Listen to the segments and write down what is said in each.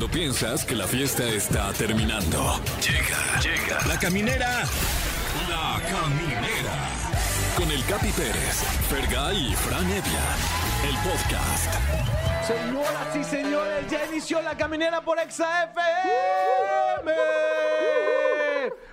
Cuando piensas que la fiesta está terminando. Llega, llega. La caminera. La caminera. Con el Capi Pérez, Fergay y Fran Evia. El podcast. Señoras y señores, ya inició la caminera por Exa FM.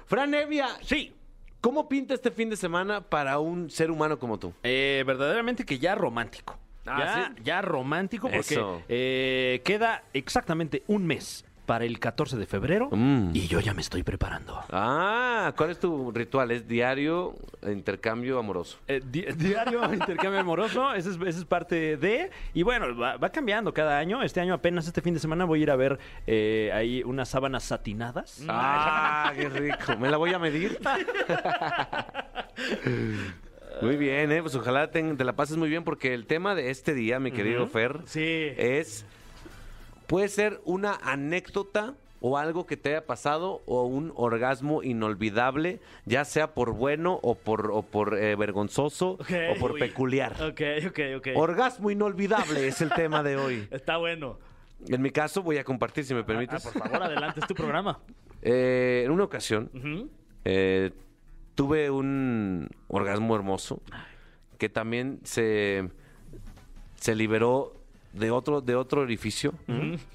Fran Evia, Sí, ¿cómo pinta este fin de semana para un ser humano como tú? eh, verdaderamente que ya romántico. Ah, ya, ¿sí? ya romántico porque eh, queda exactamente un mes para el 14 de febrero Mm. y yo ya me estoy preparando. Ah, ¿cuál es tu ritual? ¿Es diario, intercambio amoroso? Eh, di- diario intercambio amoroso, esa es, parte de. Y bueno, va, va cambiando cada año. Este año apenas este fin de semana voy a ir a ver eh, ahí unas sábanas satinadas. Ah, qué rico. ¿Me la voy a medir? Muy bien, ¿eh? Pues ojalá te, te la pases muy bien porque el tema de este día, mi querido Fer, Sí. es... Puede ser una anécdota o algo que te haya pasado o un orgasmo inolvidable, ya sea por bueno o por, o por eh, vergonzoso o por Uy. peculiar. Ok, ok, ok. Orgasmo inolvidable es el tema de hoy. Está bueno. En mi caso voy a compartir, si me Ah, permites. por favor, adelante, es tu programa. Eh, en una ocasión eh, tuve un orgasmo hermoso que también se, se liberó de otro, de otro orificio,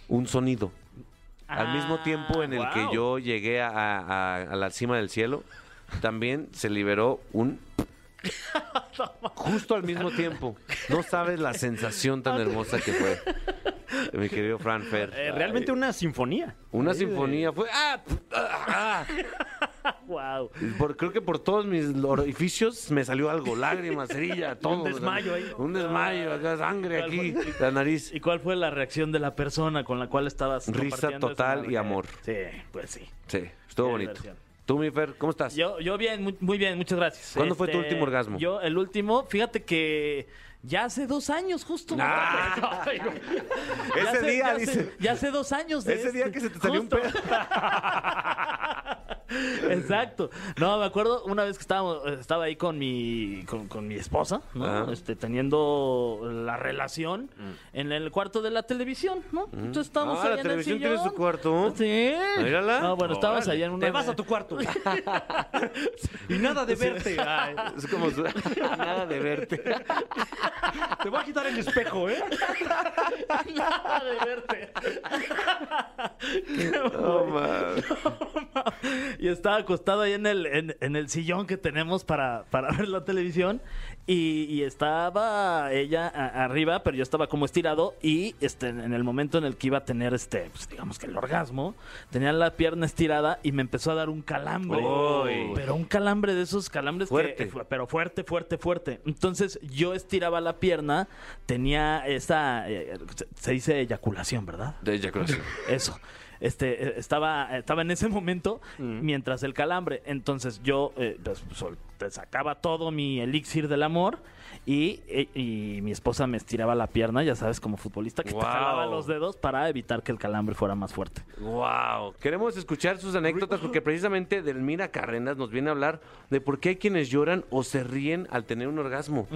un sonido. Al mismo Ah, tiempo en el que yo llegué a, a- a la cima del cielo, también se liberó un... Justo al mismo tiempo. No sabes la sensación tan hermosa que fue. Mi querido Fran Fer. Eh, realmente una sinfonía. Una sinfonía fue... ¡Ah! ¡Ah! Wow. Por- creo que por todos mis orificios me salió algo, lágrimas, cerilla, todo. desmayo ahí. Un desmayo, acá, sangre aquí, la nariz. ¿Y cuál fue la reacción de la persona con la cual estabas Risa total y amor. Sí, pues sí. Sí, estuvo Qué bonito. diversión. Tú, mi Fer, ¿cómo estás? Yo, yo bien, muy, muy bien, muchas gracias. Este, ¿Cuándo fue tu último orgasmo? Yo, el último, fíjate que ya hace dos años justo. Ah. Ay, güey. Ya Ese hace- día, ya hace- dice. Ya hace dos años de Ese día este. que se te salió un pedo. Exacto. No, me acuerdo una vez que estábamos, estaba ahí con mi, con, con mi esposa, ¿no? Ajá. Este, teniendo la relación Mm. en el cuarto de la televisión, ¿no? Entonces estábamos Ah, ahí la en el televisión tiene su cuarto. Sí. Mírala. No, bueno, estábamos allá en una. Te vas a tu cuarto. y nada de verte. Ay, Es como su- nada de verte. Te voy a quitar el espejo, ¿eh? nada de verte. No, man. y estaba acostado ahí en el, en, en el sillón que tenemos para, para ver la televisión. Y, y estaba ella a- arriba, pero yo estaba como estirado. Y este, en el momento en el que iba a tener este, pues, digamos que el orgasmo, tenía la pierna estirada y me empezó a dar un calambre. Uy. Pero un calambre de esos calambres Fuerte. que. Pero fuerte, fuerte, fuerte. Entonces yo estiraba la pierna, tenía esa. eh, se- se dice eyaculación, ¿verdad? De eyaculación. Eso. Este, eh, estaba, estaba en ese momento mientras el calambre. Entonces yo eh, pues, sol- sacaba todo mi elixir del amor y, eh, y mi esposa me estiraba la pierna, ya sabes, como futbolista, que te jalaba los dedos para evitar que el calambre fuera más fuerte. Wow. Queremos escuchar sus anécdotas porque precisamente Delmira Carrenas nos viene a hablar de por qué hay quienes lloran o se ríen al tener un orgasmo.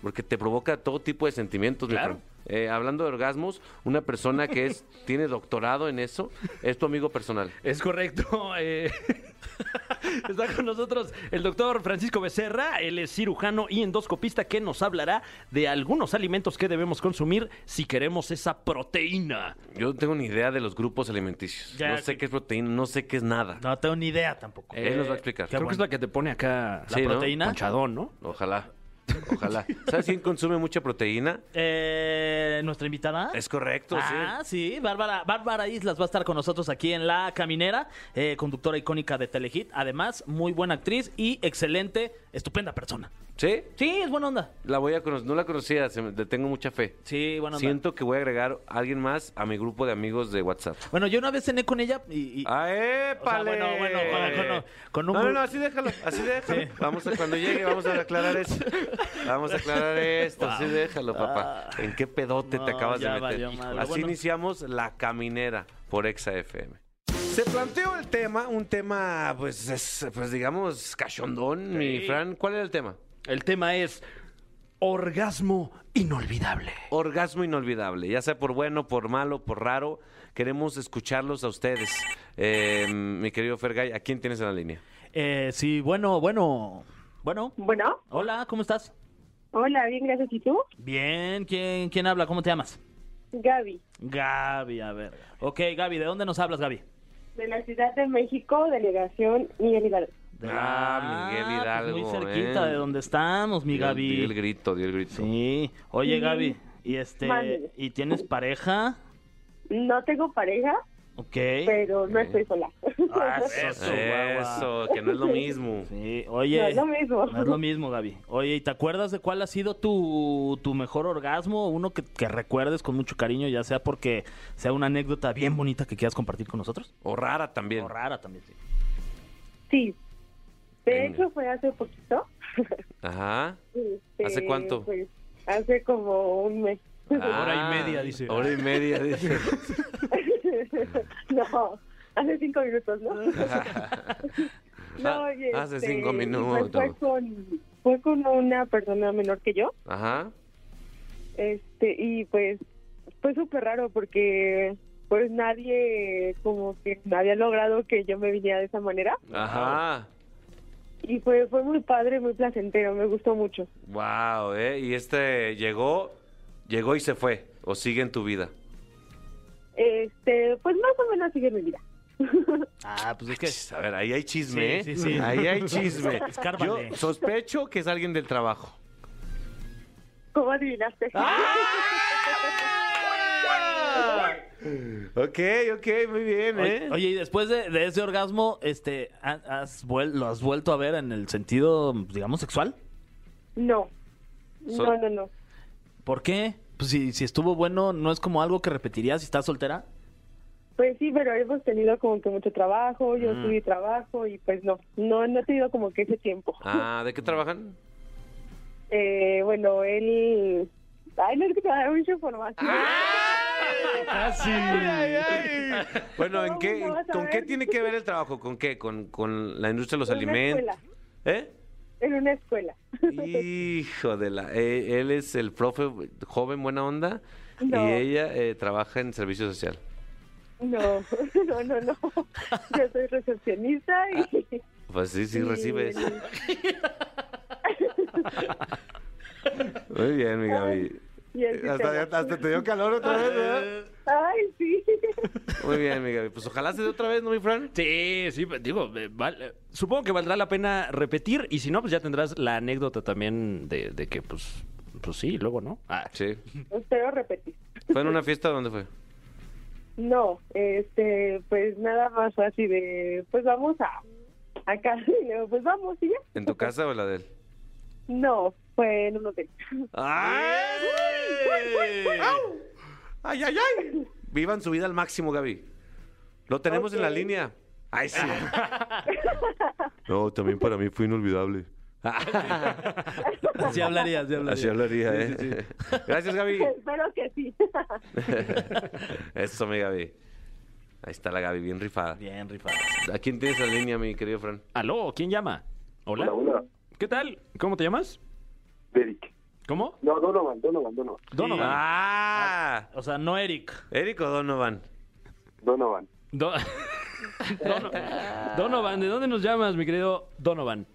Porque te provoca todo tipo de sentimientos. mi Claro. Eh, hablando de orgasmos, una persona que es tiene doctorado en eso es tu amigo personal. Es correcto. eh, Está con nosotros el doctor Francisco Becerra. Él es cirujano y endoscopista que nos hablará de algunos alimentos que debemos consumir si queremos esa proteína. Yo no tengo ni idea de los grupos alimenticios. Ya, no sé qué es proteína, no sé qué es nada. No tengo ni idea tampoco. Él nos va a explicar. Creo que es la que te pone acá ¿La Sí, ¿no? proteína? ponchadón, ¿no? Ojalá. Ojalá. ¿Sabes quién consume mucha proteína? Eh, Nuestra invitada. Es correcto, Ah, sí, Bárbara, Bárbara Islas va a estar con nosotros aquí en La Caminera, eh, conductora icónica de Telehit, además muy buena actriz y excelente, estupenda persona. ¿Sí? Sí, es buena onda. La voy a conocer. No la conocía, se me- le tengo mucha fe. Sí, buena onda. Siento que voy a agregar a alguien más a mi grupo de amigos de WhatsApp. Bueno, yo una vez cené con ella y... y- ¡Ah, O sea, épale! bueno, bueno, con- con- con un no, no, gru- no, así déjalo, así déjalo. Sí. Vamos a, cuando llegue, vamos a aclarar eso. Vamos a aclarar esto, así déjalo, papá. ¿En qué pedote te No, acabas de ya meter? valió madre. Así Bueno. iniciamos La Caminera por Exa FM. Se planteó el tema, un tema, pues, es, pues digamos, cachondón, mi. Fran. ¿Cuál era el tema? El tema es orgasmo inolvidable. Orgasmo inolvidable, ya sea por bueno, por malo, por raro. Queremos escucharlos a ustedes. Eh, mi querido Fergay, ¿a quién tienes en la línea? Eh, sí, bueno, bueno. Bueno, Bueno, hola, ¿cómo estás? hola, bien, gracias. ¿Y tú? Bien, ¿quién, quién habla? ¿Cómo te llamas? Gaby, Gaby, a ver. Ok, Gaby, ¿de dónde nos hablas, Gaby? de la Ciudad de México, delegación Miguel Hidalgo. De Ah, Miguel pues Hidalgo, muy cerquita eh. de donde estamos, mi Dio el- dio el Gaby. grito, dio el grito. Sí. Oye, Gaby, ¿y este y tienes pareja? No tengo pareja, Ok. pero no estoy sola. Ah, eso. Eso, que no es lo mismo. Sí, No oye. es lo mismo. No es lo mismo, Gaby. Oye, ¿y te acuerdas de cuál ha sido tu, tu mejor orgasmo? Uno que, que recuerdes con mucho cariño, ya sea porque sea una anécdota bien bonita que quieras compartir con nosotros. O rara también. O rara también, sí. Sí. De Venga. hecho, fue hace poquito. Ajá. Este, ¿Hace cuánto? Pues, hace como un mes. Hora y Ah, media, dice. Hora y media, dice. no, hace cinco minutos, ¿no? no, y Hace este, cinco pues minutos. fue, con, fue con una persona menor que yo. Ajá. Este, y pues fue súper raro porque pues nadie como que había logrado que yo me viniera de esa manera Ajá. Y fue fue muy padre, muy placentero, me gustó mucho. Wow, ¿eh? Y este llegó, llegó y se fue. O sigue en tu vida. Este, pues más o menos sigue mi vida. Ah, pues es que... A ver, ahí hay chisme, Sí, ¿eh? sí, sí. Ahí hay chisme. Escárbale. Yo sospecho que es alguien del trabajo. ¿Cómo adivinaste? Ok, ok, muy bien, ¿eh? Oye, y después de, de ese orgasmo, este, ¿ha- has vuel- ¿lo has vuelto a ver en el sentido, digamos, sexual? No. So- No, no, no. ¿Por qué? Pues si, si estuvo bueno, ¿no es como algo que repetirías si estás soltera? Pues sí, pero hemos tenido como que mucho trabajo, yo Mm. tuve trabajo y pues no, no, no he tenido como que ese tiempo. Ah, ¿de qué trabajan? Eh, bueno, él... Ay, no es que te va a dar mucha información. Casi. Bueno, ¿en Todo qué, mundo va a ¿con qué tiene que ver el trabajo? ¿Con qué? ¿Con, con la industria de los En una alimentos? escuela. ¿Eh? En una escuela. Hijo de la... eh, él es el profe joven, buena onda, No. y ella eh, trabaja en servicio social. No, no, no, no. Yo soy recepcionista y... Pues sí, sí y- recibes. Muy bien, mi Gaby. Y el Hasta, te dio calor otra vez, ¿verdad? Ay, sí. Muy bien, mi Gaby. Pues ojalá se dé otra vez, ¿no, mi Fran? Sí, sí, pues, digo, eh, val- eh, supongo que valdrá la pena repetir y si no, pues ya tendrás la anécdota también de, de que, pues, pues sí, luego, ¿no? Ah, Sí. Espero repetir. ¿Fue en una fiesta? ¿Dónde fue? No, este, pues nada más así de, pues vamos a acá. Pues vamos y ya. ¿En tu casa o la de él? No, fue en un hotel. ¡Ay! ¡Ay, ay, ay! Vivan su vida al máximo, Gaby. Lo tenemos en la Ok. línea. ¡Ay, sí! No, también para mí fue inolvidable. Así hablaría, así hablaría. Así hablaría, ¿eh? Gracias, Gaby. Espero que sí. Eso, mi Gaby. Ahí está la Gaby, bien rifada. Bien, rifado. ¿A quién tienes en la línea, mi querido Fran? ¿Aló? ¿Quién llama? ¿Hola? Hola, hola. ¿Qué tal? ¿Cómo te llamas? Eric. ¿Cómo? No, Donovan, Donovan, Donovan. Donovan. ¡Ah! O sea, no Eric. ¿Eric o Donovan? Donovan. Do- Dono- Donovan, ¿de dónde nos llamas, mi querido Donovan?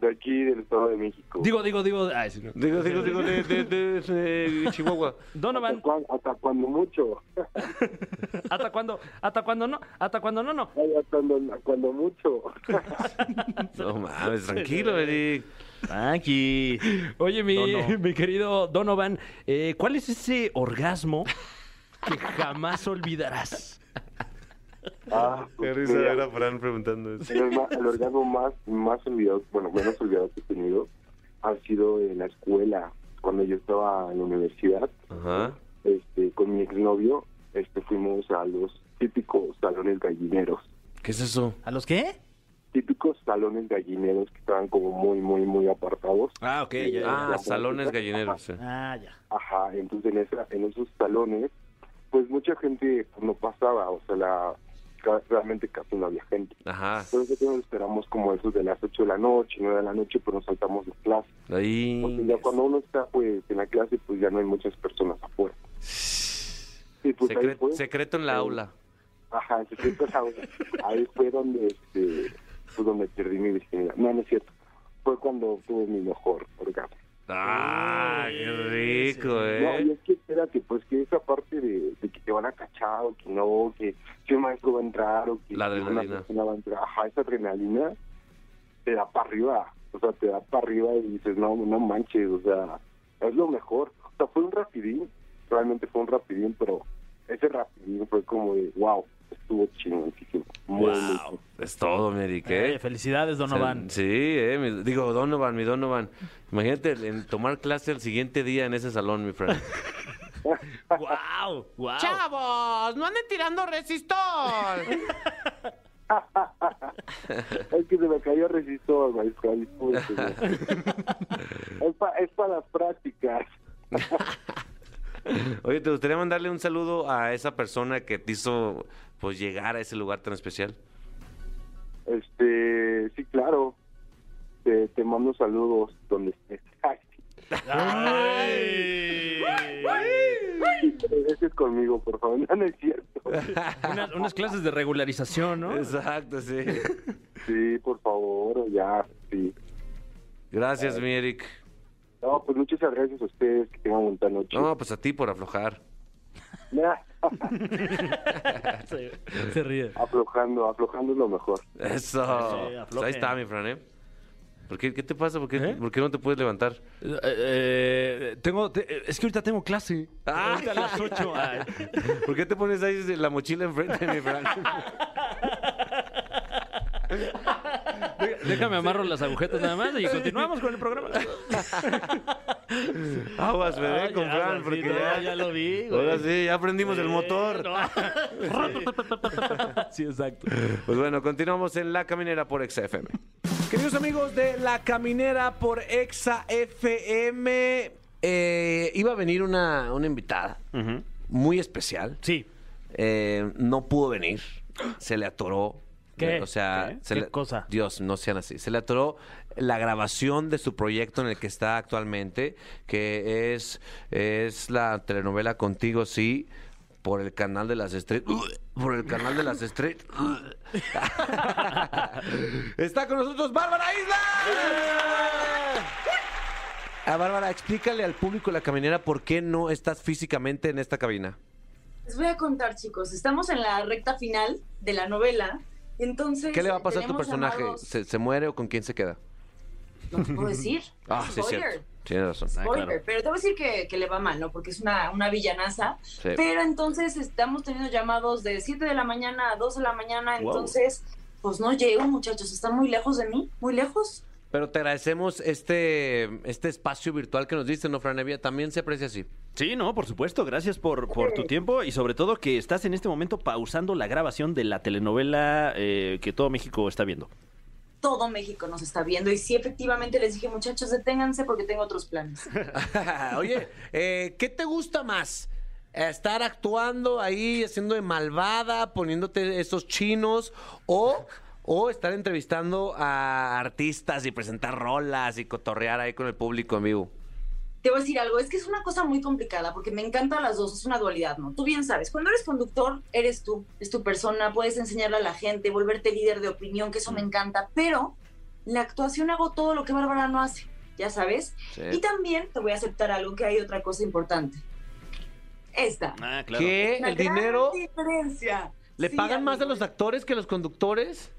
De aquí del Estado de México. Digo, digo, digo. ay, sí, no. Digo, digo, digo, de, de, de- de Chihuahua. ¿Hasta, Donovan, cuan- hasta cuando mucho. ¿hasta cuándo? ¿Hasta cuándo no? ¿Hasta cuándo no? No. Ay, hasta cuando, cuando mucho. No mames, tranquilo, Eric. Aquí. Oye, mi, Dono. mi querido Donovan, eh, ¿cuál es ese orgasmo que jamás olvidarás? Ah, Qué pues, risa mira, ver a Fran preguntando eso. el, orga- el orgasmo más, más olvidado, bueno, menos olvidado que he tenido ha sido en la escuela. Cuando yo estaba en la universidad, Ajá. este, con mi exnovio, este, fuimos a los típicos salones gallineros. ¿Qué es eso? ¿A los qué? Típicos salones gallineros que estaban como muy, muy, muy apartados. Ah, ok, ya, Ah, salones gallineros. sí. Ah, ya. Ajá, entonces en, esa, en esos salones, pues mucha gente pues, no pasaba, o sea, la, realmente casi no había gente. Ajá. Entonces nos esperamos como eso de las 8 de la noche, 9 de la noche, pues nos saltamos de clase. Porque Ahí. ya cuando uno está pues en la clase, pues ya no hay muchas personas afuera. Sí, pues ahí Secre- fue. secreto en la Eh, aula. Ajá, se siente esa onda. Ahí fue donde, este, pues donde perdí mi virginidad. No, no es cierto. Fue cuando tuve mi mejor orgasmo. Ah, qué rico, No, ¿eh? y es que espérate, pues que esa parte de, de que te van a cachar o que no, que si el maestro va a entrar o que La una adrenalina. persona va a entrar, ajá, esa adrenalina te da para arriba, o sea, te da para arriba y dices, no, no manches, o sea, es lo mejor. O sea, fue un rapidín, realmente fue un rapidín, pero ese rapidín fue como de, wow, estuvo. Muy, muy Wow. Es todo, Mary, Eh, ¿qué? felicidades, Donovan. Sí, eh, mi- digo, Donovan, mi Donovan. Imagínate en tomar clase el siguiente día en ese salón, mi friend. ¡Wow! ¡Wow! ¡Chavos! ¡No anden tirando resistol! Es que se me cayó resistor, maestro. es, pa- es para las prácticas. Oye, ¿te gustaría mandarle un saludo a esa persona que te hizo pues llegar a ese lugar tan especial? Este, sí, claro. Te, te mando saludos donde estés. Ay, ¡Ay! Ese es conmigo, por favor. No, no es cierto. Unas, unas clases de regularización, ¿no? Exacto, sí. Sí, por favor, ya, sí. Gracias, mi Eric. No, pues muchas gracias a ustedes. Que tengan buena noche. No, pues a ti por aflojar. Se, se ríe. aflojando, aflojando es lo mejor. Eso. Sí, Pues ahí está, mi Fran, ¿eh? ¿Por qué, ¿Qué te pasa? ¿Por qué, ¿Eh? por qué no te puedes levantar? Eh, eh, tengo, te- es que ahorita tengo clase. Ah. Ahorita a las 8. ¿Por qué te pones ahí la mochila enfrente, mi Fran? Déjame amarro las agujetas nada más y continuamos con el programa. Aguas, bebé, con ya, Fran, sí, porque no, ya, ya lo vi, güey. Ahora sí, ya aprendimos el motor. Sí, exacto. Pues bueno, continuamos en La Caminera por Exa FM. Queridos amigos de La Caminera por Exa FM, eh, iba a venir una, una invitada muy especial. Sí. Eh, no pudo venir. Se le atoró. ¿Qué? O sea, ¿Qué? se ¿Qué le- cosa? Dios, no sean así. Se le atoró la grabación de su proyecto en el que está actualmente, que es, es la telenovela Contigo Sí, por el canal de las estrellas. Por el canal de las estrellas. está con nosotros Bárbara Isla. Ah, Bárbara, explícale al público de la caminera por qué no estás físicamente en esta cabina. Les voy a contar, chicos. Estamos en la recta final de la novela. Entonces. ¿Qué le va a pasar a tu personaje? llamados- ¿Se, se muere o con quién se queda? No te puedo decir. Ah, sí, cierto. Tienes razón. Spoiler. Pero te voy a decir que, que le va mal, ¿no? Porque es una, una villanaza. Sí. Pero entonces estamos teniendo llamados de 7 de la mañana a 2 de la mañana. Wow. Entonces, pues no llego, muchachos. Están muy lejos de mí. Muy lejos. Pero te agradecemos este, este espacio virtual que nos diste, ¿no, Franevia? También se aprecia así. Sí, no, por supuesto. Gracias por, por tu tiempo y sobre todo que estás en este momento pausando la grabación de la telenovela eh, que todo México está viendo. Todo México nos está viendo. Y sí, efectivamente les dije, muchachos, deténganse porque tengo otros planes. Oye, eh, ¿qué te gusta más? ¿Estar actuando ahí, haciendo de malvada, poniéndote esos chinos o, o estar entrevistando a artistas y presentar rolas y cotorrear ahí con el público en vivo? Te voy a decir algo, es que es una cosa muy complicada porque me encantan las dos, es una dualidad, ¿no? Tú bien sabes, cuando eres conductor, eres tú, es tu persona, puedes enseñarle a la gente, volverte líder de opinión, que eso me encanta, pero en la actuación hago todo lo que Bárbara no hace, ya sabes. Sí. Y también te voy a aceptar algo que hay otra cosa importante. Esta. Ah, claro. ¿Qué? Una ¿El gran dinero? diferencia. ¿Le Sí, pagan más a los actores que a los conductores?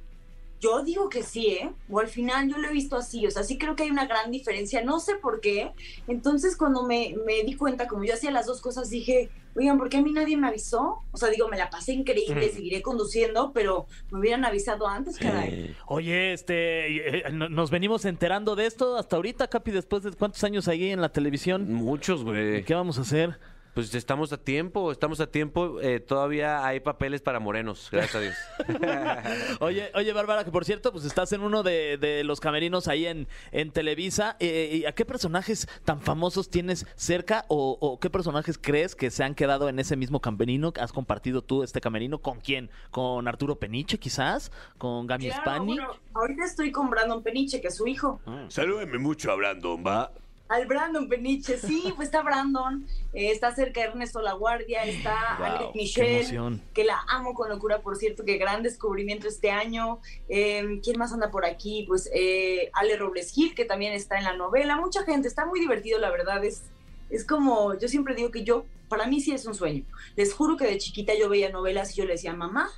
Yo digo que sí, ¿eh? O al final yo lo he visto así, o sea, sí creo que hay una gran diferencia, no sé por qué. Entonces cuando me, me di cuenta, como yo hacía las dos cosas, dije, oigan, ¿por qué a mí nadie me avisó? O sea, digo, me la pasé increíble, seguiré conduciendo, pero me hubieran avisado antes, caray. Oye, este, eh, no- nos venimos enterando de esto hasta ahorita, Capi, después de cuántos años ahí en la televisión. Muchos, güey. ¿Qué vamos a hacer? Pues estamos a tiempo, estamos a tiempo. eh, todavía hay papeles para morenos, gracias a Dios. Oye, oye, Bárbara, que por cierto, pues estás en uno de, de los camerinos ahí en, en Televisa. Eh, ¿y ¿A qué personajes tan famosos tienes cerca o, o qué personajes crees que se han quedado en ese mismo camerino? ¿Has compartido tú este camerino? ¿Con quién? ¿Con Arturo Peniche, quizás? ¿Con Gami Claro, Spani? bueno, ahorita estoy con Brandon Peniche, que es su hijo. Salúdeme mucho a Brandon, ¿va? Al Brandon Peniche, sí, pues está Brandon, eh, está cerca de Ernesto La Guardia, está Wow, Michelle, emoción. que la amo con locura, por cierto, que gran descubrimiento este año. Eh, ¿Quién más anda por aquí? Pues eh, Ale Robles Gil, que también está en la novela. Mucha gente, está muy divertido, la verdad. Es, es como, yo siempre digo que yo, para mí sí es un sueño. Les juro que de chiquita yo veía novelas y yo le decía, mamá,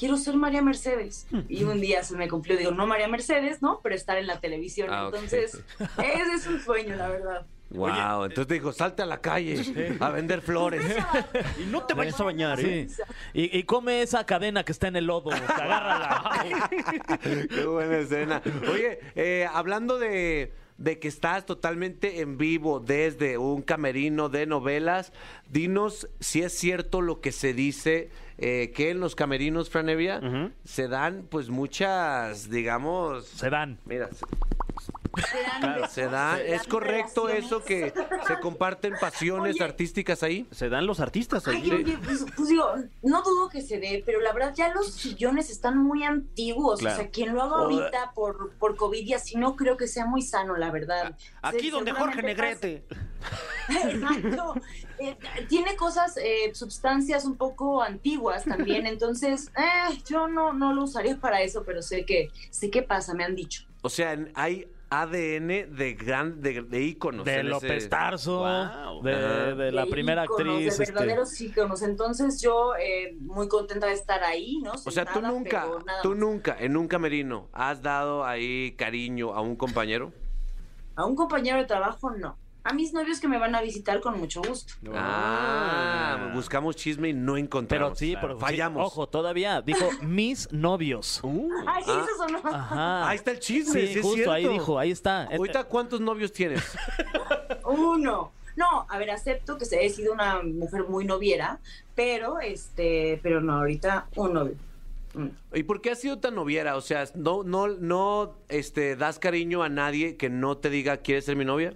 quiero ser María Mercedes. Y un día se me cumplió, digo, no María Mercedes, ¿no? Pero estar en la televisión. Ah. Entonces, ese es un sueño, la verdad. Wow, entonces te dijo, salte a la calle a vender flores. Y no te vayas a bañar, ¿eh? Sí. Y, y come esa cadena que está en el lodo. Agárrala. Qué buena escena. Oye, eh, hablando de, de que estás totalmente en vivo desde un camerino de novelas, dinos si es cierto lo que se dice, eh, que en los camerinos, Franevia, Ujú. se dan pues muchas, digamos... Se dan. Mira, se, Se da, se ¿es correcto eso que se comparten pasiones Oye. artísticas ahí? Se dan los artistas Ay, oye, pues, pues digo, no dudo que se dé, pero la verdad ya los sillones están muy antiguos. Claro. O sea, quien lo haga ahorita por, por COVID y así no creo que sea muy sano, la verdad. Aquí Se- donde Jorge Negrete. Exacto. Eh, tiene cosas, eh, sustancias un poco antiguas también, entonces eh, yo no, no lo usaría para eso, pero sé que, sé qué pasa, me han dicho. O sea, hay ADN de gran de, de íconos. De López Tarso, Wow. de, la De primera íconos, actriz. De este, verdaderos íconos. Entonces yo eh, muy contenta de estar ahí, ¿no? O sea, tú nunca, tú nunca en un camerino has dado ahí cariño a un compañero. A un compañero de trabajo, no. A mis novios que me van a visitar con mucho gusto. Ah, buscamos chisme y no Pero encontramos. sí, pero sí, fallamos. ojo, todavía dijo mis novios. Ay, sí, Ah. eso sonó. Ajá. Ahí está el chisme, Sí, sí es justo ahí dijo, ahí está. Ahorita, ¿cuántos novios tienes? Uno. No, a ver, acepto que he sido una mujer muy noviera, pero este, pero no, ahorita un novio. Mm. ¿Y por qué has sido tan noviera? O sea, no, no, no, este, das cariño a nadie que no te diga ¿quieres ser mi novia?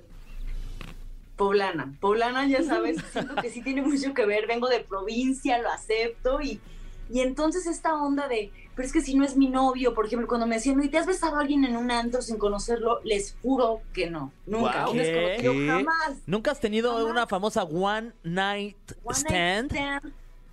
Poblana. Poblana, ya sabes, siento que sí tiene mucho que ver. Vengo de provincia, lo acepto y, y entonces esta onda de, pero es que si no es mi novio, por ejemplo, cuando me decían, ¿y te has besado a alguien en un antro sin conocerlo? Les juro que no. Nunca. Un ¿Qué? ¿Qué? jamás. ¿Nunca has tenido Jamás. una famosa One Night One night Stand?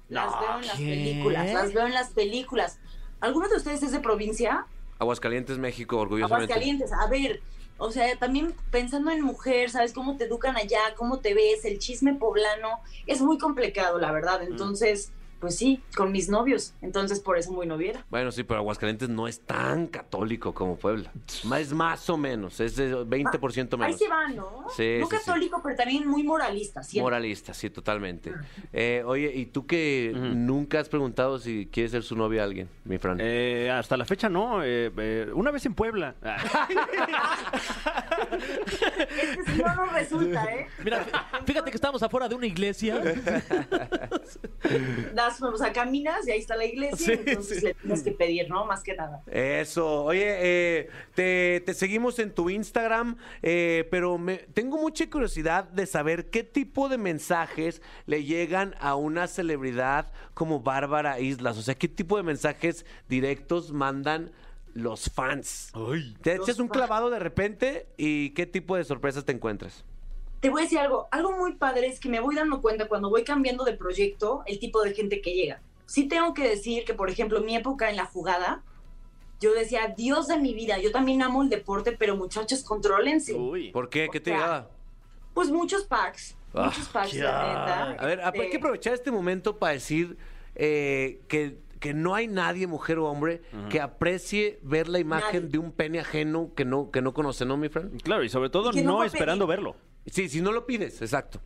Las No, veo en las películas, las veo en las películas. ¿Alguno de ustedes es de provincia? Aguascalientes, México, orgullosamente. Aguascalientes, a ver, o sea, también pensando en mujer, ¿sabes cómo te educan allá? ¿Cómo te ves? El chisme poblano es muy complicado, la Mm. verdad. Entonces, pues sí, con mis novios. Entonces, por eso muy noviera. Bueno, sí, pero Aguascalientes no es tan católico como Puebla. Es más o menos, es de 20% Ahí menos. se va, ¿no? Sí, no sí, sí. católico, pero también muy moralista, siento. Moralista, sí, totalmente. Eh, oye, ¿y tú que nunca has preguntado si quieres ser su novia a alguien, mi Fran? Eh, hasta la fecha no. eh, eh, una vez en Puebla. Ah, Es que si no, resulta, ¿eh? Mira, fí- fíjate que estamos afuera de una iglesia. O sea, caminas y ahí está la iglesia, Sí, entonces sí. le tienes que pedir, ¿no? Más que nada. Eso, oye, eh, te, te seguimos en tu Instagram, eh, pero me, tengo mucha curiosidad de saber qué tipo de mensajes le llegan a una celebridad como Bárbara Islas, o sea, qué tipo de mensajes directos mandan los fans. Te echas un fans. clavado de repente y qué tipo de sorpresas te encuentras. Te voy a decir algo, algo muy padre es que me voy dando cuenta cuando voy cambiando de proyecto el tipo de gente que llega. Sí tengo que decir que, por ejemplo, mi época en la jugada, yo decía, Dios de mi vida, yo también amo el deporte, pero muchachos, contrólense. Uy. ¿Por qué? ¿Qué te llegaba? Pues muchos packs, Ah, muchos packs, la neta. A ver, hay que Este, aprovechar este momento para decir eh, que, que no hay nadie, mujer o hombre, que aprecie ver la imagen Nadie. de un pene ajeno que no, que no conoce, ¿no, mi Fran? Claro, y sobre todo Y que no esperando verlo. Sí, si no lo pides, exacto.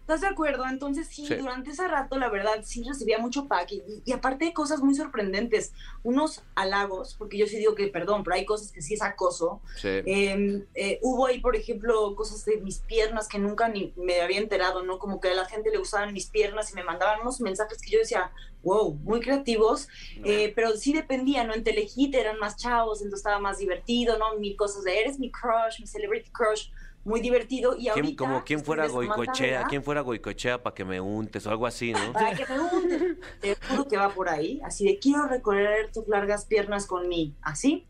¿Estás de acuerdo? Entonces sí, Sí. durante ese rato la verdad sí recibía mucho pack y, y aparte de cosas muy sorprendentes, unos halagos, porque yo sí digo que perdón, pero hay cosas que sí es acoso. Sí. Eh, eh, hubo ahí, por ejemplo, cosas de mis piernas que nunca ni me había enterado, ¿no? Como que a la gente le usaban mis piernas y me mandaban unos mensajes que yo decía, wow, muy creativos, eh, pero sí dependía, ¿no? En Telehit eran más chavos, entonces estaba más divertido, ¿no? Mil cosas de, eres mi crush, mi celebrity crush, muy divertido. Y ¿Quién- ahorita, como quién fuera Goicochea, quién fuera Goicochea para que me untes o algo así, ¿no? Para que me untes. Te juro que va por ahí, así de, quiero recorrer tus largas piernas con mí, así.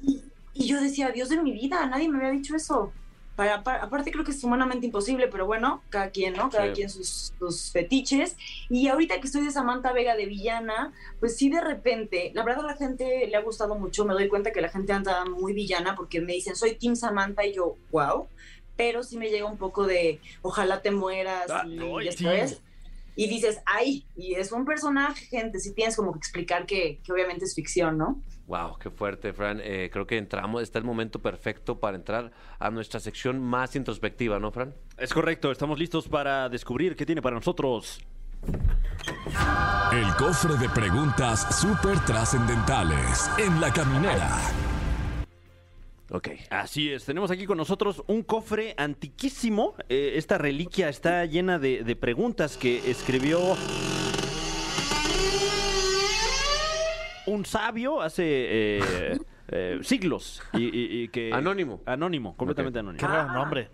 Y, y yo decía, Dios de mi vida, nadie me había dicho eso. Para, para- aparte creo que es humanamente imposible, pero bueno, cada quien, ¿no? Cada Sí. quien sus, sus fetiches. Y ahorita que estoy de Samantha Vega de villana, pues sí de repente, la verdad a la gente le ha gustado mucho, me doy cuenta que la gente anda muy villana porque me dicen, soy Team Samantha y yo, wow. Pero sí me llega un poco de, ojalá te mueras Ah, y no, ya sabes. Y dices, ay, y es un personaje, gente, sí tienes como que explicar que, que obviamente es ficción, ¿no? Wow, qué fuerte, Fran. Eh, creo que entramos, está el momento perfecto para entrar a nuestra sección más introspectiva, ¿no, Fran? Es correcto, estamos listos para descubrir qué tiene para nosotros. El cofre de preguntas súper trascendentales en la caminera. Ok. Así es, tenemos aquí con nosotros un cofre antiquísimo. Eh, esta reliquia está llena de, de preguntas que escribió un sabio hace eh, eh, siglos. Y, y- y que, Anónimo. Anónimo, completamente Qué anónimo. raro nombre.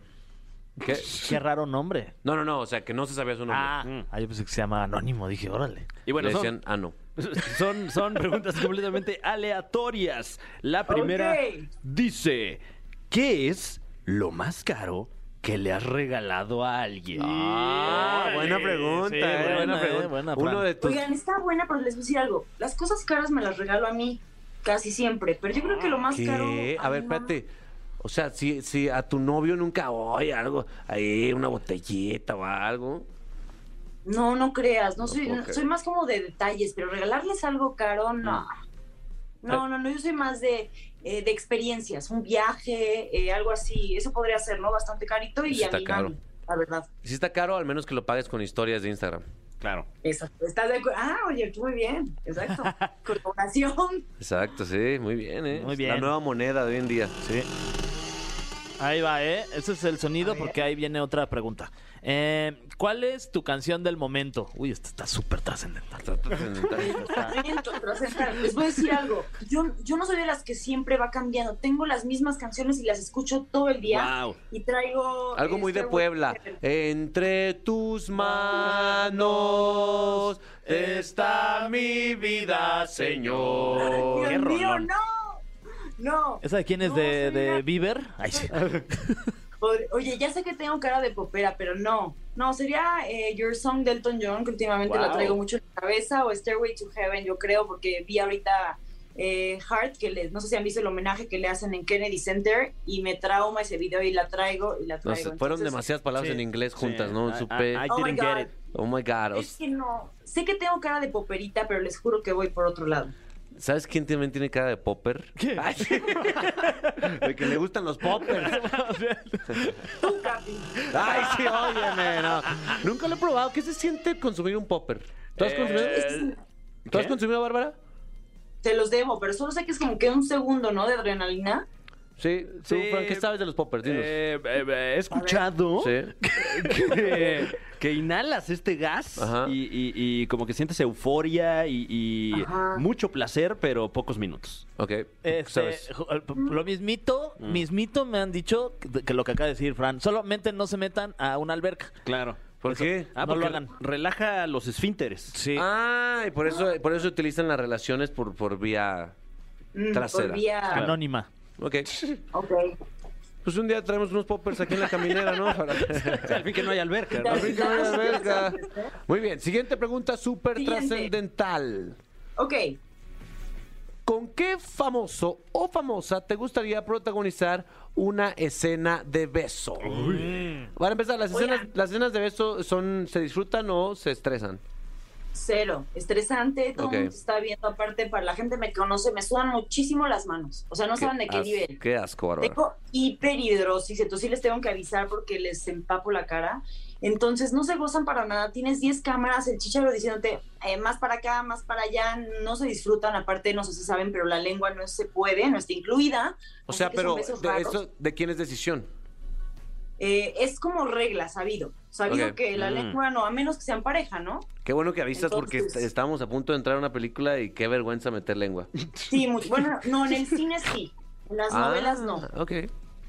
¿Qué? Qué raro nombre. No, no, no, o sea, que no se sabía su nombre. Ah, Mm. ah, yo pensé que se llama Anónimo. Dije, órale. Y bueno, Le son, decían, ah, no. son, son preguntas completamente aleatorias. La primera Ok. dice, ¿qué es lo más caro que le has regalado a alguien? Ah, buena pregunta, sí, eh, buena, buena, eh, pregunta. buena, Uno de tus... Oigan, está buena, pero les voy a decir algo. Las cosas caras me las regalo a mí, casi siempre. Pero yo creo que lo más caro. ¿Qué? A ver, espérate. O sea, si, si a tu novio nunca oye algo, ahí una botellita o algo. No, no creas. No, No soy, soy más como de detalles, pero regalarles algo caro, no. Mm. No, no, no. Yo soy más de, eh, de experiencias. Un viaje, eh, algo así. Eso podría ser, ¿no? Bastante carito y Sí a está mi caro. mami, la verdad. Si está caro, al menos que lo pagues con historias de Instagram. Claro. Exacto. ¿Estás de acuerdo? Ah, oye, tú muy bien. Exacto. Colaboración. Exacto, sí, muy bien, ¿eh? Muy Es bien. La nueva moneda de hoy en día. Sí. Ahí va, ¿eh? Ese es el sonido porque ahí viene otra pregunta. Eh, ¿Cuál es tu canción del momento? Uy, esta está súper trascendental. Les voy a decir algo. Yo, yo no soy de las que siempre va cambiando. Tengo las mismas canciones y las escucho todo el día. Wow. Y traigo. Algo muy de este, Puebla. Entre tus manos está mi vida, Señor. Dios mío, no. No. ¿Esa de quién es? No, ¿De, de Bieber? Ay, Oye, ya sé que tengo cara de popera, pero no. No, sería eh, Your Song de Elton John, que últimamente la Wow. traigo mucho en la cabeza, o Stairway to Heaven, yo creo, porque vi ahorita eh, Heart, que les, no sé si han visto el homenaje que le hacen en Kennedy Center, y me trauma ese video y la traigo, y la No traigo. fueron demasiadas palabras sí, en inglés Sí. juntas, ¿no? I- Supe. I- I Oh my didn't get God. it. Oh my God. Es que no. Sé que tengo cara de poperita, pero les juro que voy por otro lado. ¿Sabes quién también tiene cara de popper? Ay, sí. de que le gustan los poppers. Tú, Capi. Ay, sí, óyeme, no. Nunca lo he probado. ¿Qué se siente consumir un popper? ¿Tú has Eh, consumido? ¿Tú has ¿qué? consumido, Bárbara? Te los debo, pero solo sé que es como que un segundo, ¿no? De adrenalina. Sí. Fran, ¿Qué sabes de los poppers? Dinos. Eh, eh, eh, he escuchado sí. que, que inhalas este gas Ajá. y, y- y como que sientes euforia y, y Ajá. mucho placer, pero pocos minutos. Ok. Este, ¿Sabes? ju- lo mismito, mismito me han dicho que, que lo que acaba de decir Fran. Solamente no se metan a una alberca. Claro. ¿Por qué? Ah, No lo porque hagan. relaja los esfínteres. Sí. Ah, y por eso, por eso utilizan las relaciones por, por vía Mm, Trasera. por vía- Anónima. Ok. Ok. Pues un día traemos unos poppers aquí en la caminera, ¿no? Para... Al fin que no hay alberca, ¿no? Al fin que no hay alberca. Muy bien, siguiente pregunta súper trascendental. Ok. ¿Con qué famoso o famosa te gustaría protagonizar una escena de beso? Para empezar, ¿las escenas, Oigan. las escenas de beso son se disfrutan o se estresan? Cero. Estresante. Todo Ok. el mundo está viendo. Aparte, para la gente me conoce, me sudan muchísimo las manos. O sea, no saben de qué nivel. Qué asco, Bárbara. Tengo hiperhidrosis, entonces sí les tengo que avisar porque les empapo la cara. Entonces no se gozan para nada. Tienes 10 cámaras, el chicharo diciéndote eh, más para acá, más para allá. No se disfrutan, aparte no sé si saben, pero la lengua no se puede, no está incluida. O sea, pero de, eso, ¿de quién es decisión? Eh, es como regla, sabido. Sabido que la Mm. lengua no, a menos que sean pareja, ¿no? Qué bueno que avisas porque Entonces- estábamos a punto de entrar a una película y qué vergüenza meter lengua. Sí, muy, bueno, no, en el cine sí. En las Ah, novelas no. Ok.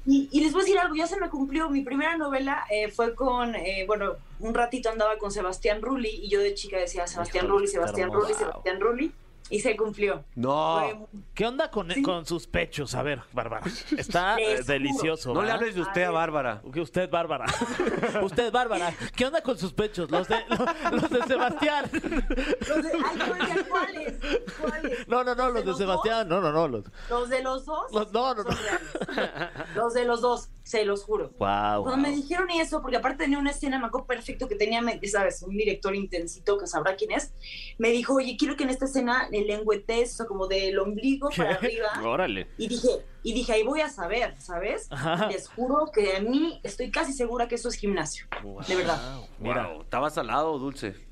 Y, y les voy a decir algo, ya se me cumplió. Mi primera novela eh, fue con, eh, bueno, un ratito andaba con Sebastián Rulli y yo de chica decía Sebastián Rulli, Sebastián hermoso. Rulli, Sebastián Rulli. Y se cumplió. No. Fue- ¿Qué onda con, Sí. con sus pechos? A ver, Bárbara. Está eh, delicioso. No le hables de usted a. Bárbara. Usted, Bárbara. usted, Bárbara. ¿Qué onda con sus pechos? Los de, los, los de Sebastián. Los de, ay, ¿cuáles? ¿Cuáles? No, no, no, los de? Sebastián. No, no, no. Los... Los de los dos. Los- no, no, no. son reales. Los de los dos, se los juro. Wow. Cuando me dijeron eso, porque aparte tenía una escena, me acuerdo perfecto que tenía, sabes, un director intensito que sabrá quién es, me dijo, oye, quiero que en esta escena el lengüetes, o sea, como del ombligo para arriba. Órale. Y dije, y dije, ahí voy a saber, ¿sabes? Ajá. Les juro que a mí estoy casi segura que eso es gimnasio. De verdad. Mira, ¿estaba salado o dulce?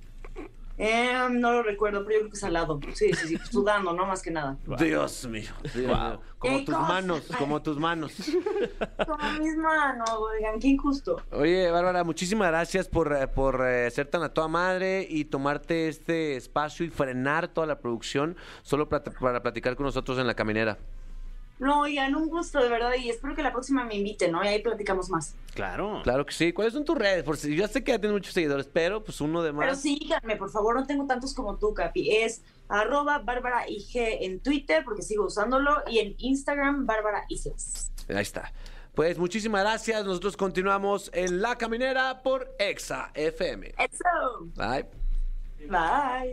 Eh, no lo recuerdo, pero yo creo que es al lado. Sí, sí, sí, sudando, no más que nada. Dios mío. Dios mío. Como tus cosa. manos, como tus manos. Como mis manos, oigan, qué injusto. Oye, Bárbara, muchísimas gracias por, eh, por eh, ser tan a toda madre y tomarte este espacio y frenar toda la producción solo para, para platicar con nosotros en la caminera. No, oigan, un gusto, de verdad, y espero que la próxima me inviten, ¿no? Y ahí platicamos más. Claro. Claro que sí. ¿Cuáles son tus redes? Por si yo sé que ya tienes muchos seguidores, pero pues uno de Pero más. síganme, por favor, no tengo tantos como tú, Capi. Es arroba Bárbara IG en Twitter, porque sigo usándolo, y en Instagram, Bárbara Isis. Ahí está. Pues muchísimas gracias. Nosotros continuamos en La Caminera por Exa FM. Eso. Bye. Bye.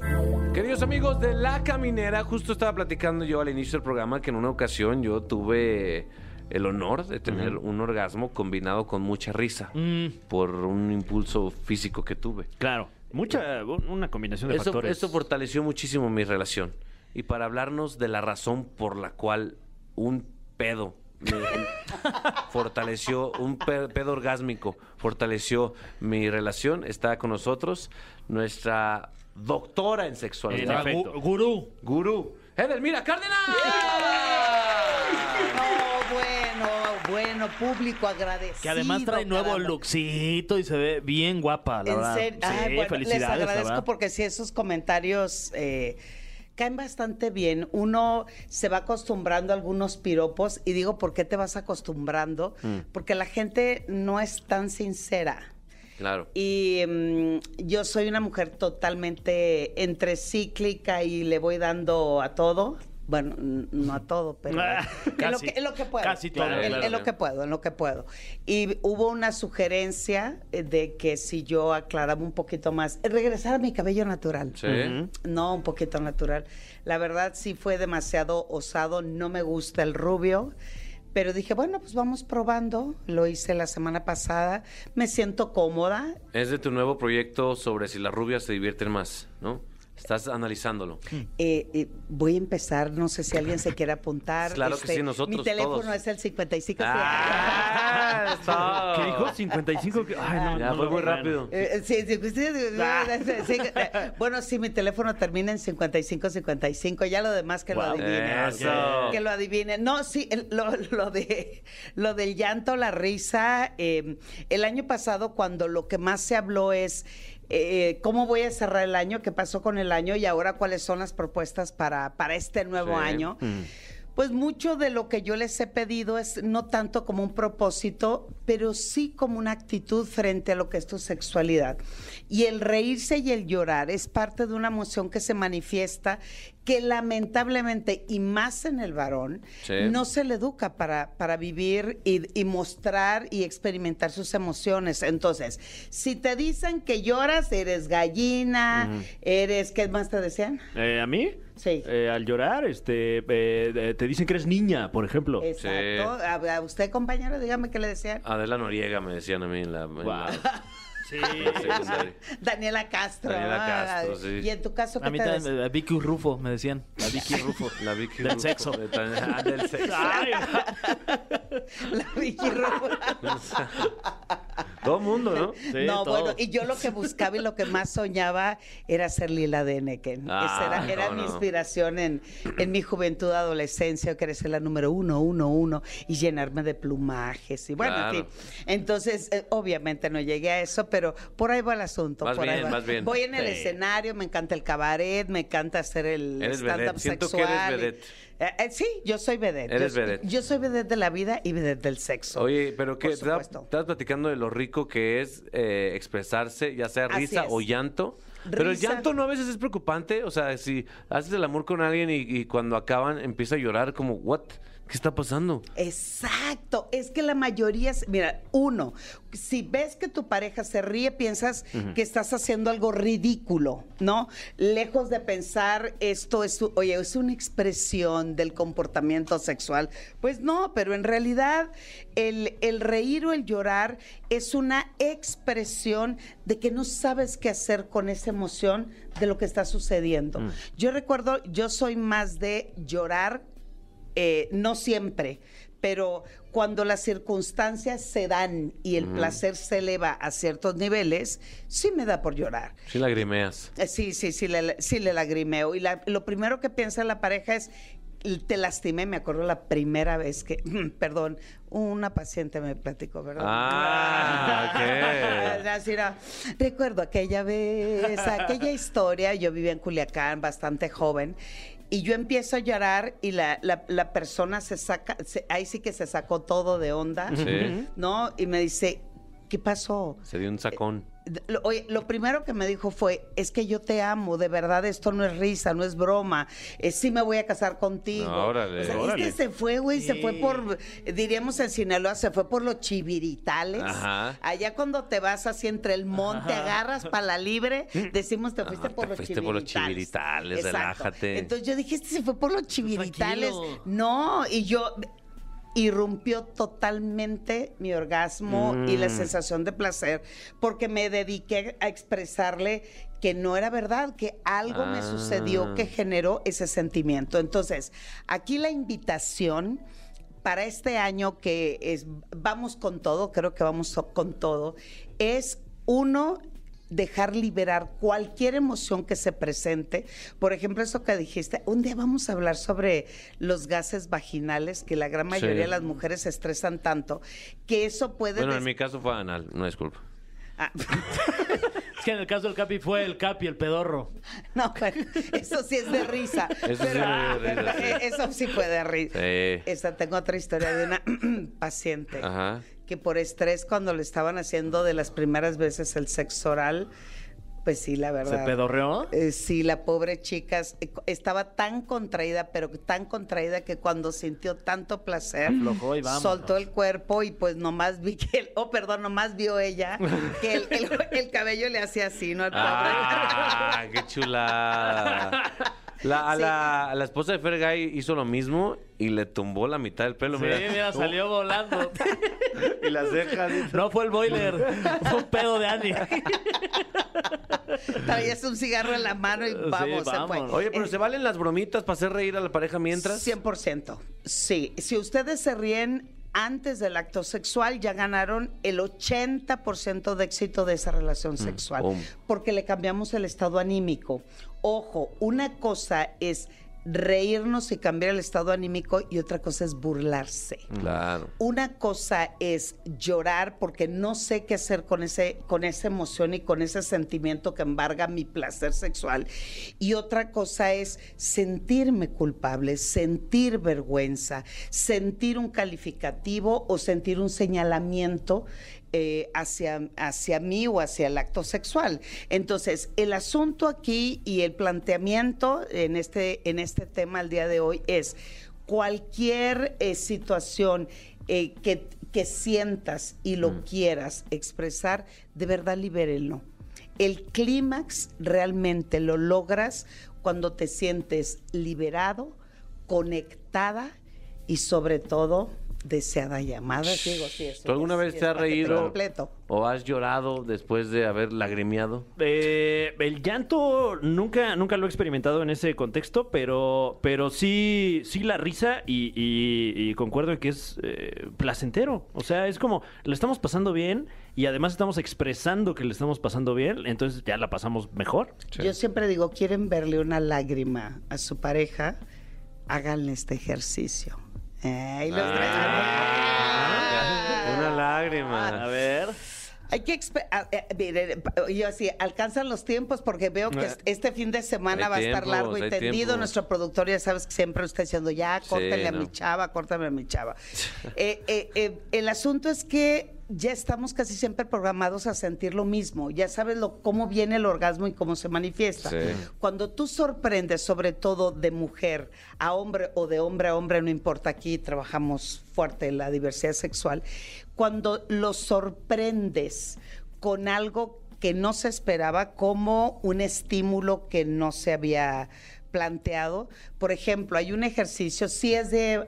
Queridos amigos de La Caminera, justo estaba platicando yo al inicio del programa que en una ocasión yo tuve el honor de tener un orgasmo combinado con mucha risa Mm, por un impulso físico que tuve. claro. Mucha, una combinación de Eso, factores. eso fortaleció muchísimo mi relación. Y para hablarnos de la razón por la cual un pedo me fortaleció, un pe- pedo orgásmico fortaleció mi relación, está con nosotros nuestra doctora en En sexualidad. efecto. Gu- Gurú. Gurú. Edelmira Cárdenas. No, bueno, bueno, público agradecido. Que además trae nuevo caramba. lookcito y se ve bien guapa, la En verdad. serio, Sí, Ay, bueno, les felicidades, la agradezco porque si esos comentarios eh, caen bastante bien. Uno se va acostumbrando a algunos piropos y digo, ¿por qué te vas acostumbrando? Mm. Porque la gente no es tan sincera. Claro. Y mm, yo soy una mujer totalmente entre cíclica y le voy dando a todo. Bueno, n- no a todo, pero Ah, en, lo casi. que, en lo que puedo. Casi todo, En- claro. en lo que puedo, en lo que puedo. Y hubo una sugerencia eh, de que si yo aclaraba un poquito más, regresar a mi cabello natural. Sí. No, un poquito natural. La verdad sí fue demasiado osado, no me gusta el rubio, pero dije, bueno, pues vamos probando. Lo hice la semana pasada, me siento cómoda. Es de tu nuevo proyecto sobre si las rubias se divierten más, ¿no? Estás analizándolo. Eh, eh, voy a empezar, no sé si alguien se quiere apuntar. Este, Claro que sí, nosotros Mi teléfono todos. es el 55. Ah, eso. ¿Qué dijo? 55. que- Ay, no, Ya no muy bueno. rápido. Eh, sí, sí, sí, sí, sí, bueno, sí, mi teléfono termina en 55, 55. Ya lo demás que lo adivinen. Eso. Que lo adivinen. No, sí, lo, lo de, lo del llanto, la risa. eh, el año pasado, cuando lo que más se habló es eh, cómo voy a cerrar el año, qué pasó con el año y ahora cuáles son las propuestas para, para este nuevo Sí. año. Pues mucho de lo que yo les he pedido es no tanto como un propósito, pero sí como una actitud frente a lo que es tu sexualidad. Y el reírse y el llorar es parte de una emoción que se manifiesta que lamentablemente, y más en el varón, Sí. no se le educa para, para vivir y, y mostrar y experimentar sus emociones. Entonces, si te dicen que lloras, eres gallina, eres, ¿qué más te decían? Eh, ¿A mí? Sí. Eh, al llorar, este, eh, eh, te dicen que eres niña, por ejemplo. Exacto. A, a usted, compañero, dígame qué le decían. Adela Noriega me decían a mí en la, en la- Sí. Daniela Castro. Daniela Castro, sí. Y en tu caso, ¿qué A mí te también, decían? eh, Vicky Rufo, me decían. La Vicky Rufo. La Vicky Del Rufo. sexo. De tan- ah, del sexo. Ay, La Vicky Rufo. Todo mundo, ¿no? Sí, no, bueno, y yo lo que buscaba y lo que más soñaba era ser Lila Deneken. Ah, Esa era, mi inspiración en, en mi juventud, adolescencia. Yo quería ser la número uno, uno, uno y llenarme de plumajes. Y bueno, Claro. en fin. Entonces, eh, obviamente no llegué a eso, pero por ahí va el asunto. Vas por ahí bien, va. vas bien. Voy en el Sí. escenario, me encanta el cabaret, me encanta hacer el stand-up vedette, siento que sexual. eres vedette. Eh, eh, sí, yo soy vedette. Eres yo, vedette. Yo soy vedette de la vida y vedette del sexo. Oye, pero que estabas platicando de lo rico que es eh, expresarse, ya sea risa o llanto. Pero el llanto no a veces es preocupante. O sea, si haces el amor con alguien y, y cuando acaban empieza a llorar, como, ¿what? ¿Qué está pasando? Exacto, es que la mayoría, es- mira, uno, si ves que tu pareja se ríe, piensas que estás haciendo algo ridículo, ¿no? Lejos de pensar esto es, oye, es una expresión del comportamiento sexual. Pues no, pero en realidad el, el reír o el llorar es una expresión de que no sabes qué hacer con esa emoción de lo que está sucediendo. Yo recuerdo, yo soy más de llorar eh, no siempre, pero cuando las circunstancias se dan y el placer se eleva a ciertos niveles, sí me da por llorar. Sí lagrimeas. Eh, Sí, sí, sí, le, sí le lagrimeo. Y la- lo primero que piensa la pareja es, te lastimé, me acuerdo la primera vez que, perdón, una paciente me platicó, ¿verdad? Ah, ok. Así era. Recuerdo aquella vez, aquella historia, yo vivía en Culiacán, bastante joven, y yo empiezo a llorar y la, la- la persona se saca, se- ahí sí que se sacó todo de onda, Sí. ¿no? Y me dice, ¿qué pasó? Se dio un sacón. Lo, oye, lo primero que me dijo fue, es que yo te amo, de verdad esto no es risa, no es broma, eh, sí me voy a casar contigo. No, órale. O sea, Órale. es que se fue, güey, se fue por, diríamos en Sinaloa, se fue por los chiviritales. Ajá. Allá cuando te vas así entre el monte, agarras para la libre, decimos te fuiste Ah, por te los fuiste por los chiviritales. relájate. Entonces yo dije, este se fue por los chiviritales. tranquilo. No, y yo irrumpió totalmente mi orgasmo y la Mm. sensación de placer porque me dediqué a expresarle que no era verdad, que algo me Ah. sucedió que generó ese sentimiento. Entonces, aquí la invitación para este año que es vamos con todo, creo que vamos con todo, es uno dejar liberar cualquier emoción que se presente. Por ejemplo, eso que dijiste, un día vamos a hablar sobre los gases vaginales, que la gran mayoría Sí. de las mujeres se estresan tanto, que eso puede... Bueno, en mi caso fue anal, no disculpa. Ah, Es que en el caso del Capi fue el Capi, el pedorro. no, bueno, eso sí es de risa. Eso sí pero- me dio risa, sí. eh, Eso sí fue de risa. Sí. Esta, tengo otra historia de una paciente. Ajá. Que por estrés cuando le estaban haciendo de las primeras veces el sexo oral, pues sí, la ¿Se verdad. pedorreó? Eh, sí, la pobre chica eh, estaba tan contraída, pero tan contraída que cuando sintió tanto placer, Aflojó y vámonos. soltó el cuerpo y pues nomás vi que, el- oh perdón, nomás vio ella que el, el- el cabello le hacía así, ¿no? Al pobre. ¡Ah, qué chulada! La, a, Sí. la, a la esposa de Fergay hizo lo mismo y le tumbó la mitad del pelo. Sí, mira. mira, salió volando. Y las cejas. No fue el boiler, fue un pedo de Andy. Traías un cigarro en la mano y Sí, vamos, se fue. Oye, pero Eh, ¿se valen las bromitas para hacer reír a la pareja mientras? 100%. Sí, si ustedes se ríen antes del acto sexual, ya ganaron el 80% de éxito de esa relación sexual, boom. porque le cambiamos el estado anímico. Ojo, una cosa es reírnos y cambiar el estado anímico y otra cosa es burlarse. Claro. Una cosa es llorar porque no sé qué hacer con ese con esa emoción y con ese sentimiento que embarga mi placer sexual y otra cosa es sentirme culpable, sentir vergüenza, sentir un calificativo o sentir un señalamiento eh, hacia, hacia mí o hacia el acto sexual. Entonces, el asunto aquí y el planteamiento en este, en este tema el día de hoy es cualquier eh, situación eh, que, que sientas y lo quieras expresar, de verdad libérenlo. El clímax realmente lo logras cuando te sientes liberado, conectada y sobre todo deseada llamada. Digo, sí, eso ¿Tú alguna es- vez sí te has reído completo. o has llorado después de haber lagrimeado? Eh, el llanto nunca, nunca lo he experimentado en ese contexto, pero, pero sí, sí la risa y, y- y concuerdo en que es eh, placentero. O sea, es como, le estamos pasando bien y además estamos expresando que le estamos pasando bien, entonces ya la pasamos mejor. Yo siempre digo, quieren verle una lágrima a su pareja, háganle este ejercicio. Ay, los tres- Ah, Una A lágrima. ver. Hay que a- eh, miren, yo así, alcanzan los tiempos porque veo que es- este fin de semana Hay va a estar tiempos, largo y tendido. tiempos. Nuestro productor ya sabes que siempre está diciendo, ya, córtenle a no. mi chava, córtame a mi chava. Eh, eh, eh, el asunto es que ya estamos casi siempre programados a sentir lo mismo. Ya sabes lo, cómo viene el orgasmo y cómo se manifiesta. Sí. Cuando tú sorprendes, sobre todo de mujer a hombre o de hombre a hombre, no importa, aquí trabajamos fuerte la diversidad sexual, cuando lo sorprendes con algo que no se esperaba, como un estímulo que no se había planteado. Por ejemplo, hay un ejercicio, sí es de eh,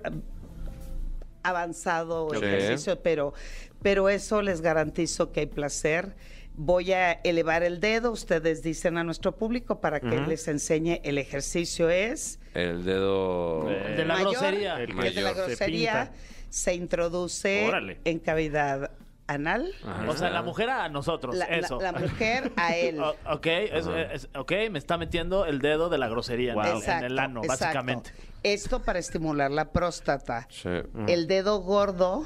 avanzado Sí. ejercicio, pero, pero eso les garantizo que hay placer. Voy a elevar el dedo, ustedes dicen a nuestro público para que les enseñe el ejercicio es El dedo... El de la mayor, grosería. el, El de la. Se grosería se introduce Órale. en cavidad anal. Ajá. O sea, la mujer a nosotros, La, eso. la mujer a él. O- ok, es- es- ok, me está metiendo el dedo de la grosería en- en, Exacto, el ano, exacto. básicamente. Esto para estimular la próstata. Sí. El dedo gordo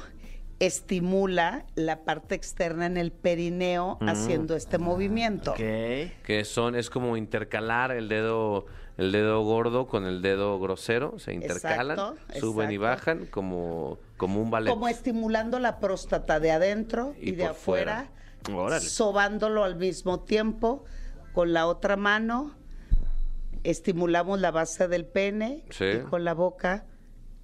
estimula la parte externa en el perineo haciendo este movimiento. Ok. Que son, es como intercalar el dedo, el dedo gordo con el dedo grosero, se intercalan, Exacto, suben y bajan como, como un ballet. Como estimulando la próstata de adentro y, Y de afuera, sobándolo al mismo tiempo con la otra mano. Estimulamos la base del pene Sí. y con la boca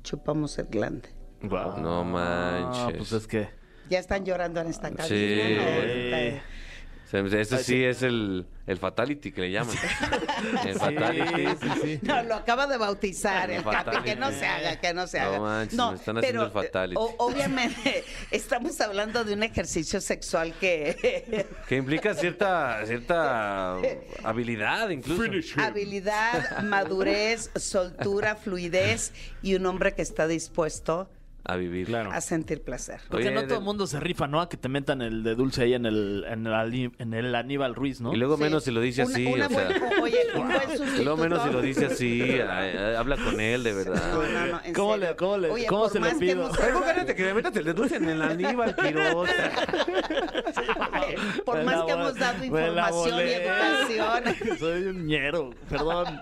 chupamos el glande. No manches. Pues es que. Ya están llorando en esta cabina. Sí. ¿no? Ese sí es el, el fatality que le llaman. El fatality. sí, sí. No, lo acaba de bautizar el. Capi, que no se haga, que no se No haga. manches, me están haciendo el fatality. eh, o- obviamente, estamos hablando de un ejercicio sexual que Que implica cierta, cierta habilidad incluso. habilidad, madurez, soltura, fluidez y un hombre que está dispuesto A vivir. Claro. a sentir placer. Porque Oye, no de- todo el mundo se rifa, ¿no? A que te metan el de dulce ahí en el, en el, en el Aníbal Ruiz, ¿no? Y luego Sí. menos si lo dice Una- así. una o sea, buena- oye, un buen y sustituto. luego menos si lo dice así. habla con él, de verdad. No, no, no, en ¿Cómo serio. le- cómo le- Oye, cómo por se lo más que pido? hemos- Luego, espérate, que me metas el dedo en el Aníbal Quiroz. Por Me más que hemos dado información y educación. Soy un ñero, perdón.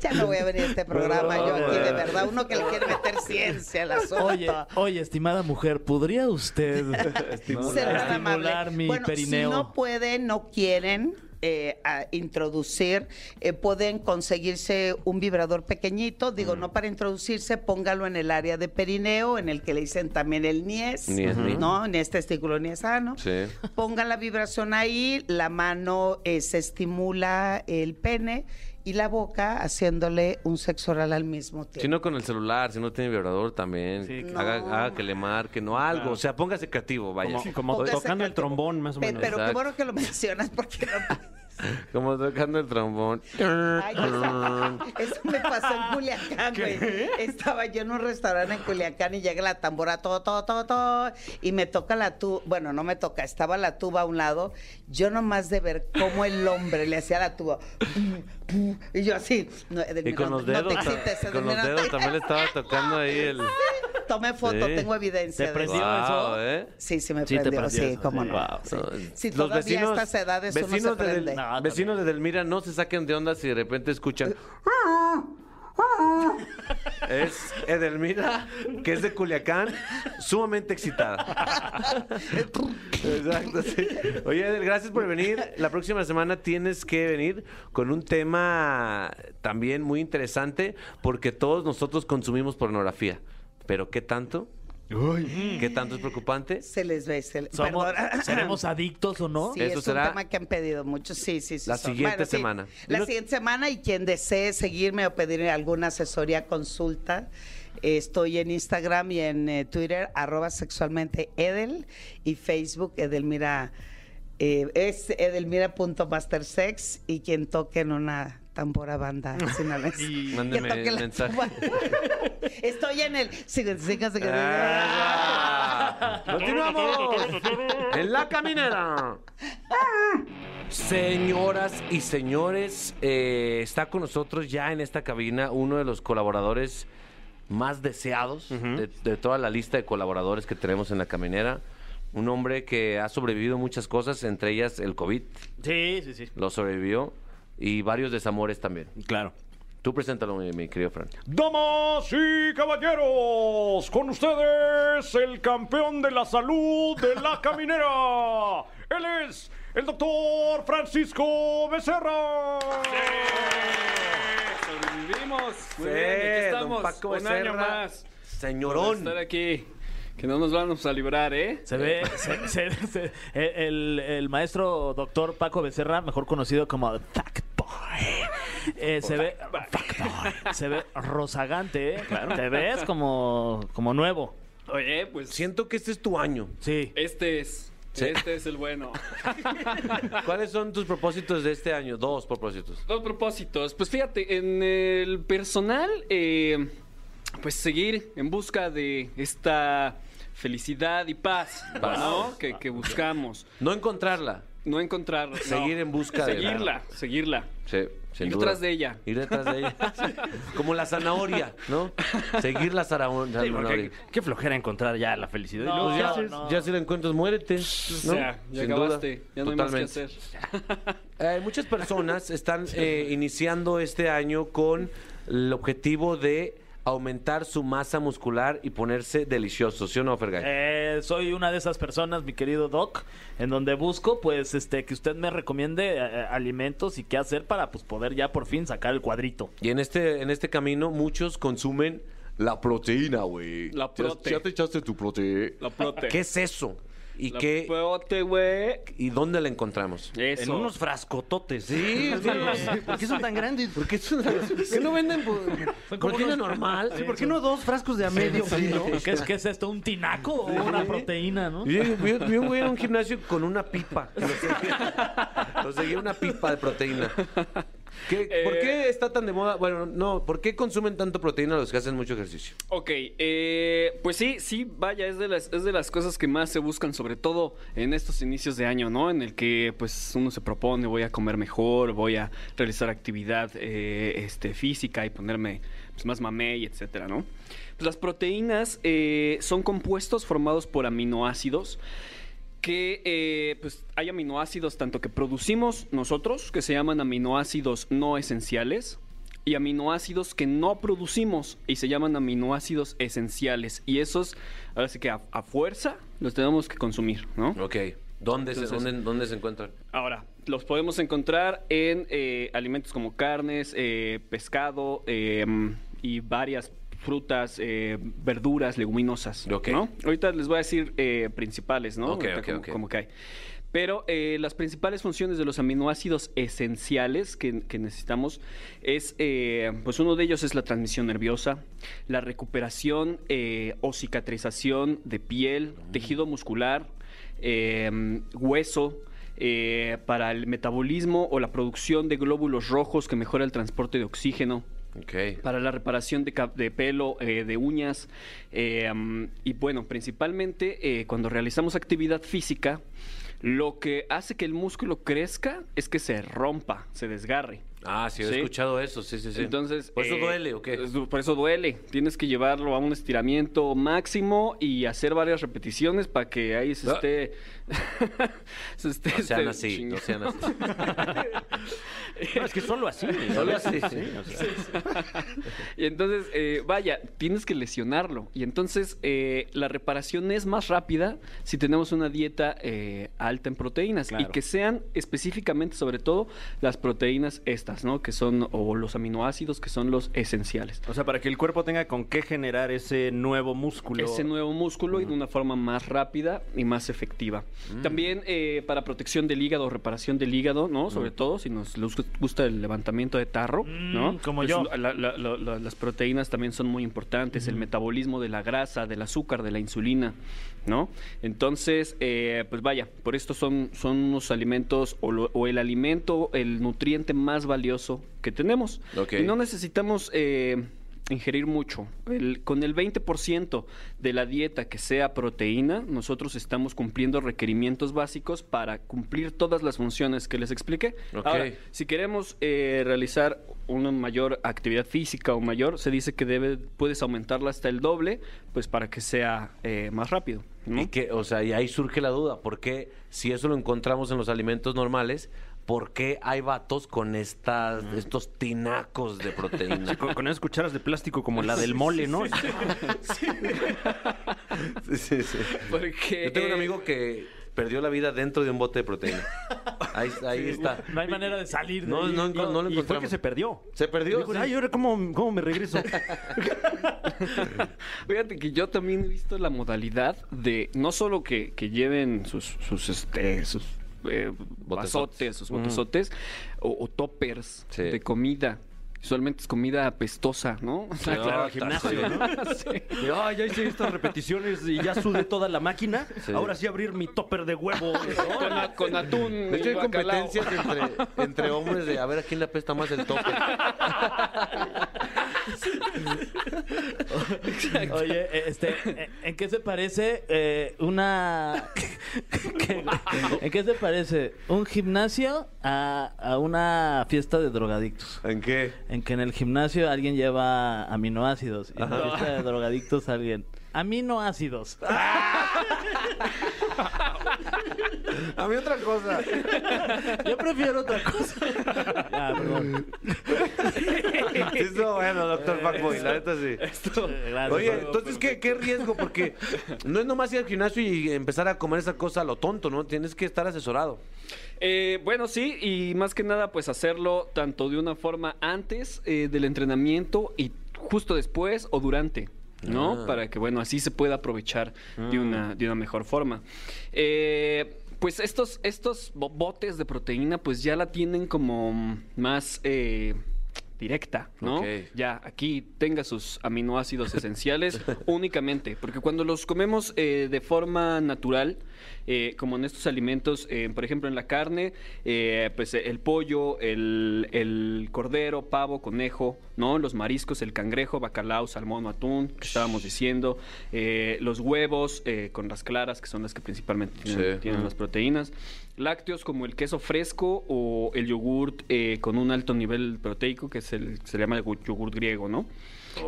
Ya no voy a venir a este programa yo aquí, de verdad. Uno que le quiere meter ciencia al asunto. Oye, oye, estimada mujer, ¿podría usted estimular mi bueno, perineo? si no pueden, no quieren eh, a introducir, eh, pueden conseguirse un vibrador pequeñito, digo, Mm. no para introducirse, póngalo en el área de perineo, en el que le dicen también el niés, Niés, niés. ¿no? Ni este testículo niesano. Sí. Pongan la vibración ahí, la mano eh, se estimula el pene y la boca haciéndole un sexo oral al mismo tiempo. Si no con el celular, si no tiene vibrador también. Sí, haga, claro. haga que le marque, no algo. Claro. O sea, póngase creativo, vaya. Como, tocando el trombón, más o Pe- menos. Pero qué bueno que lo mencionas porque no... Como tocando el trombón. Ay, eso, eso me pasó en Culiacán, güey. Estaba yo en un restaurante en Culiacán y llega la tambora, todo, todo, todo, todo, y me toca la tuba, bueno, no me toca, estaba la tuba a un lado, yo nomás de ver cómo el hombre le hacía la tuba, y yo así, no, Y con los no dedos, te ta- excites, con los no dedos te- también le estaba tocando ahí el... Tomé foto, Sí. tengo evidencia ¿Te de prendió eso. ¿eh? Sí, sí me Sí prendió, prendió sí, eso, cómo sí. no. Wow, sí. no, Si los todavía a vecinos- estas edades uno se vecinos de Del- prende. No, vecinos de Delmira no se saquen de onda si de repente escuchan. Es Edelmira, que es de Culiacán, sumamente excitada. Exacto, sí. Oye, Edel, gracias por venir. La próxima semana tienes que venir con un tema también muy interesante, porque todos nosotros consumimos pornografía. Pero ¿qué tanto? ¿Qué tanto es preocupante? Se les ve. Se le- Somos- perdón. ¿Seremos adictos o no? Sí, Eso es será un tema que han pedido mucho. Sí, sí, sí. la son- siguiente sí. semana. La siguiente semana y quien desee seguirme o pedir alguna asesoría, consulta, eh, estoy en Instagram y en eh, Twitter, arroba sexualmente Edel y Facebook Edelmira. eh, es edelmira.mastersex y quien toque en una tambora banda. les- que Mándeme la mensaje. Estoy en el... Ah, Continuamos en la caminera. Señoras y señores, eh, está con nosotros ya en esta cabina uno de los colaboradores más deseados de, de toda la lista de colaboradores que tenemos en la caminera. Un hombre que ha sobrevivido muchas cosas, entre ellas el COVID, Sí, sí, sí. lo sobrevivió, y varios desamores también. Claro. Tú preséntalo, mi, mi querido Fran. Damas y caballeros, con ustedes el campeón de la salud de la caminera. Él es el doctor Francisco Becerra. Sobrevivimos. Muy Sí, bien, aquí estamos. Paco un Becerra, año más. Señorón. Estar aquí. Que no nos vamos a librar, ¿eh? Se ve, se- se- se- el, el maestro doctor Paco Becerra, mejor conocido como The Fact eh, se ve se ve rozagante, ¿eh? Te ves como, como nuevo. Oye, pues Siento que este es tu año. Sí. este es. Sí. Este es el bueno. ¿Cuáles son tus propósitos de este año? Dos propósitos. Dos propósitos. Pues fíjate, en el personal, eh, pues seguir en busca de esta felicidad y paz, ¿no? Que, que buscamos. No encontrarla, No encontrarla. no. seguir en busca de Seguirla, seguirla. Sí, sin Ir duda. tras de ella. Ir detrás de ella. Como la zanahoria, ¿no? Seguir la zanaho- Sí, zanahoria. porque qué flojera encontrar ya la felicidad. No, ¿qué ya, no. ya si la encuentras, muérete. ¿no? O sea, ya Sin acabaste. duda. Ya no hay más que Totalmente. hacer. Eh, muchas personas están eh, iniciando este año con el objetivo de aumentar su masa muscular y ponerse delicioso, ¿sí o no, Fergay? Eh, soy una de esas personas, mi querido Doc, en donde busco, pues, este, que usted me recomiende eh, alimentos y qué hacer para, pues, poder ya por fin sacar el cuadrito. Y en este, en este camino muchos consumen la proteína, güey. La Ya- prote. Ya te echaste tu proteína. La prote. ¿Qué es eso? ¿Y La qué prote, güey. y dónde la encontramos? Eso. En unos frascototes. Sí, sí. ¿Por qué son tan grandes? ¿Por qué, qué no venden por- proteína normal? ¿Por qué no dos frascos de a medio kilo? ¿Qué es, qué es esto? ¿Un tinaco o una proteína, no? Yo, yo- vi un güey en un gimnasio con una pipa. Lo seguía una pipa de proteína. ¿Qué- ¿Por Eh, qué está tan de moda? Bueno, no, ¿por qué consumen tanto proteína los que hacen mucho ejercicio? Ok, eh, pues sí, sí, vaya, es de, las, es de las cosas que más se buscan, sobre todo en estos inicios de año, ¿no? En el que pues uno se propone, voy a comer mejor, voy a realizar actividad eh, este, física y ponerme pues, más mamey, etcétera, ¿no? Pues las proteínas eh, son compuestos formados por aminoácidos que eh, pues hay aminoácidos tanto que producimos nosotros, que se llaman aminoácidos no esenciales, y aminoácidos que no producimos y se llaman aminoácidos esenciales. Y esos, ahora sí que a, a fuerza los tenemos que consumir, ¿no? Ok. ¿Dónde, se, Entonces- dónde, dónde se encuentran? Ahora, los podemos encontrar en eh, alimentos como carnes, eh, pescado y varias frutas, eh, verduras, leguminosas. Ok. ¿no? Ahorita les voy a decir eh, principales, ¿no? Ok, Ahorita ok, como, que hay. Pero eh, las principales funciones de los aminoácidos esenciales que, que necesitamos es, eh, pues uno de ellos es la transmisión nerviosa, la recuperación eh, o cicatrización de piel, tejido muscular, eh, hueso, eh, para el metabolismo o la producción de glóbulos rojos que mejora el transporte de oxígeno, Para la reparación de, pelo, eh, de uñas. eh, y bueno, principalmente eh, cuando realizamos actividad física, lo que hace que el músculo crezca es que se rompa, se desgarre. Ah, sí, he Sí. escuchado eso, sí, sí, sí. Entonces, ¿Por eso eh, duele o qué? Por eso duele. Tienes que llevarlo a un estiramiento máximo y hacer varias repeticiones para que ahí se Ah. esté. se esté No sean este, así, no sean así. No, es que solo así. Solo así, sí. o sea, Y entonces, eh, vaya, tienes que lesionarlo. Y entonces, eh, la reparación es más rápida si tenemos una dieta eh, alta en proteínas Claro. y que sean específicamente, sobre todo, las proteínas extra ¿no? Que son, o los aminoácidos que son los esenciales. O sea, para que el cuerpo tenga con qué generar ese nuevo músculo. Ese nuevo músculo y de una forma más rápida y más efectiva. Mm. También eh, para protección del hígado, reparación del hígado, ¿no? Sobre todo si nos gusta el levantamiento de tarro, ¿no? Mm, como Pues, yo. la- la- la- la- las proteínas también son muy importantes, el metabolismo de la grasa, del azúcar, de la insulina, ¿no? Entonces, eh, pues vaya, por esto son, son unos alimentos o, lo- o el alimento, el nutriente más valioso que tenemos. Y no necesitamos eh, ingerir mucho. El- con el 20% de la dieta que sea proteína, nosotros estamos cumpliendo requerimientos básicos para cumplir todas las funciones que les expliqué. Ahora, si queremos eh, realizar una mayor actividad física o mayor, se dice que debe, puedes aumentarla hasta el doble, pues para que sea eh, más rápido. ¿no? Y que, o sea, y ahí surge la duda, ¿por qué si eso lo encontramos en los alimentos normales, por qué hay vatos con estas, estos tinacos de proteína? Sí, con, con esas cucharas de plástico como la del mole, ¿no? Sí, sí, sí. Porque, Yo tengo un amigo que perdió la vida dentro de un bote de proteína. Ahí, ahí está. No hay manera de salir. de No, ahí. no, no, no lo y fue que se perdió. Se perdió. Dijo, sí. Ay, ¿ahora cómo, cómo me regreso? Fíjate que yo también he visto la modalidad de no solo que, que lleven sus, sus, este, sus eh, vasotes, sus botezotes o, o toppers Sí. de comida. Usualmente es comida apestosa, ¿no? O sea, Sí, claro, gimnasio, ya hice estas repeticiones y ya sudé toda la máquina. Sí. Ahora sí abrir mi topper de huevo. Con, a- con atún. De hecho, hay competencias entre, entre hombres de a ver a quién le apesta más el Oye, eh, este, eh, ¿en qué se parece eh, una... ¿En qué se parece un gimnasio a, a una fiesta de drogadictos? ¿En qué? En que en el gimnasio alguien lleva aminoácidos y en la fiesta de drogadictos alguien... Aminoácidos. A mí otra cosa. Yo prefiero otra cosa. Ah, perdón. Eso bueno, doctor Fuckboy, la neta sí. Eh, gracias. Oye, entonces, ¿qué, ¿qué riesgo? Porque no es nomás ir al gimnasio y empezar a comer esa cosa a lo tonto, ¿no? Tienes que estar asesorado. Eh, bueno, sí, y más que nada, pues hacerlo tanto de una forma antes eh, del entrenamiento y justo después o durante. ¿no? Ah. Para que, bueno, así se pueda aprovechar de, una, de una mejor forma. Eh, pues estos, estos bo- botes de proteína, pues ya la tienen como más eh, directa, ¿no? Ya, aquí tenga sus aminoácidos esenciales únicamente, porque cuando los comemos eh, de forma natural, eh, como en estos alimentos, eh, por ejemplo en la carne, eh, pues el pollo, el, el cordero, pavo, conejo, ¿no? Los mariscos, el cangrejo, bacalao, salmón atún, que estábamos diciendo, eh, los huevos eh, con las claras, que son las que principalmente tienen, Sí. tienen Ujú. las proteínas, lácteos como el queso fresco o el yogurt eh, con un alto nivel proteico, que es el, se llama el gu- yogurt griego, ¿no?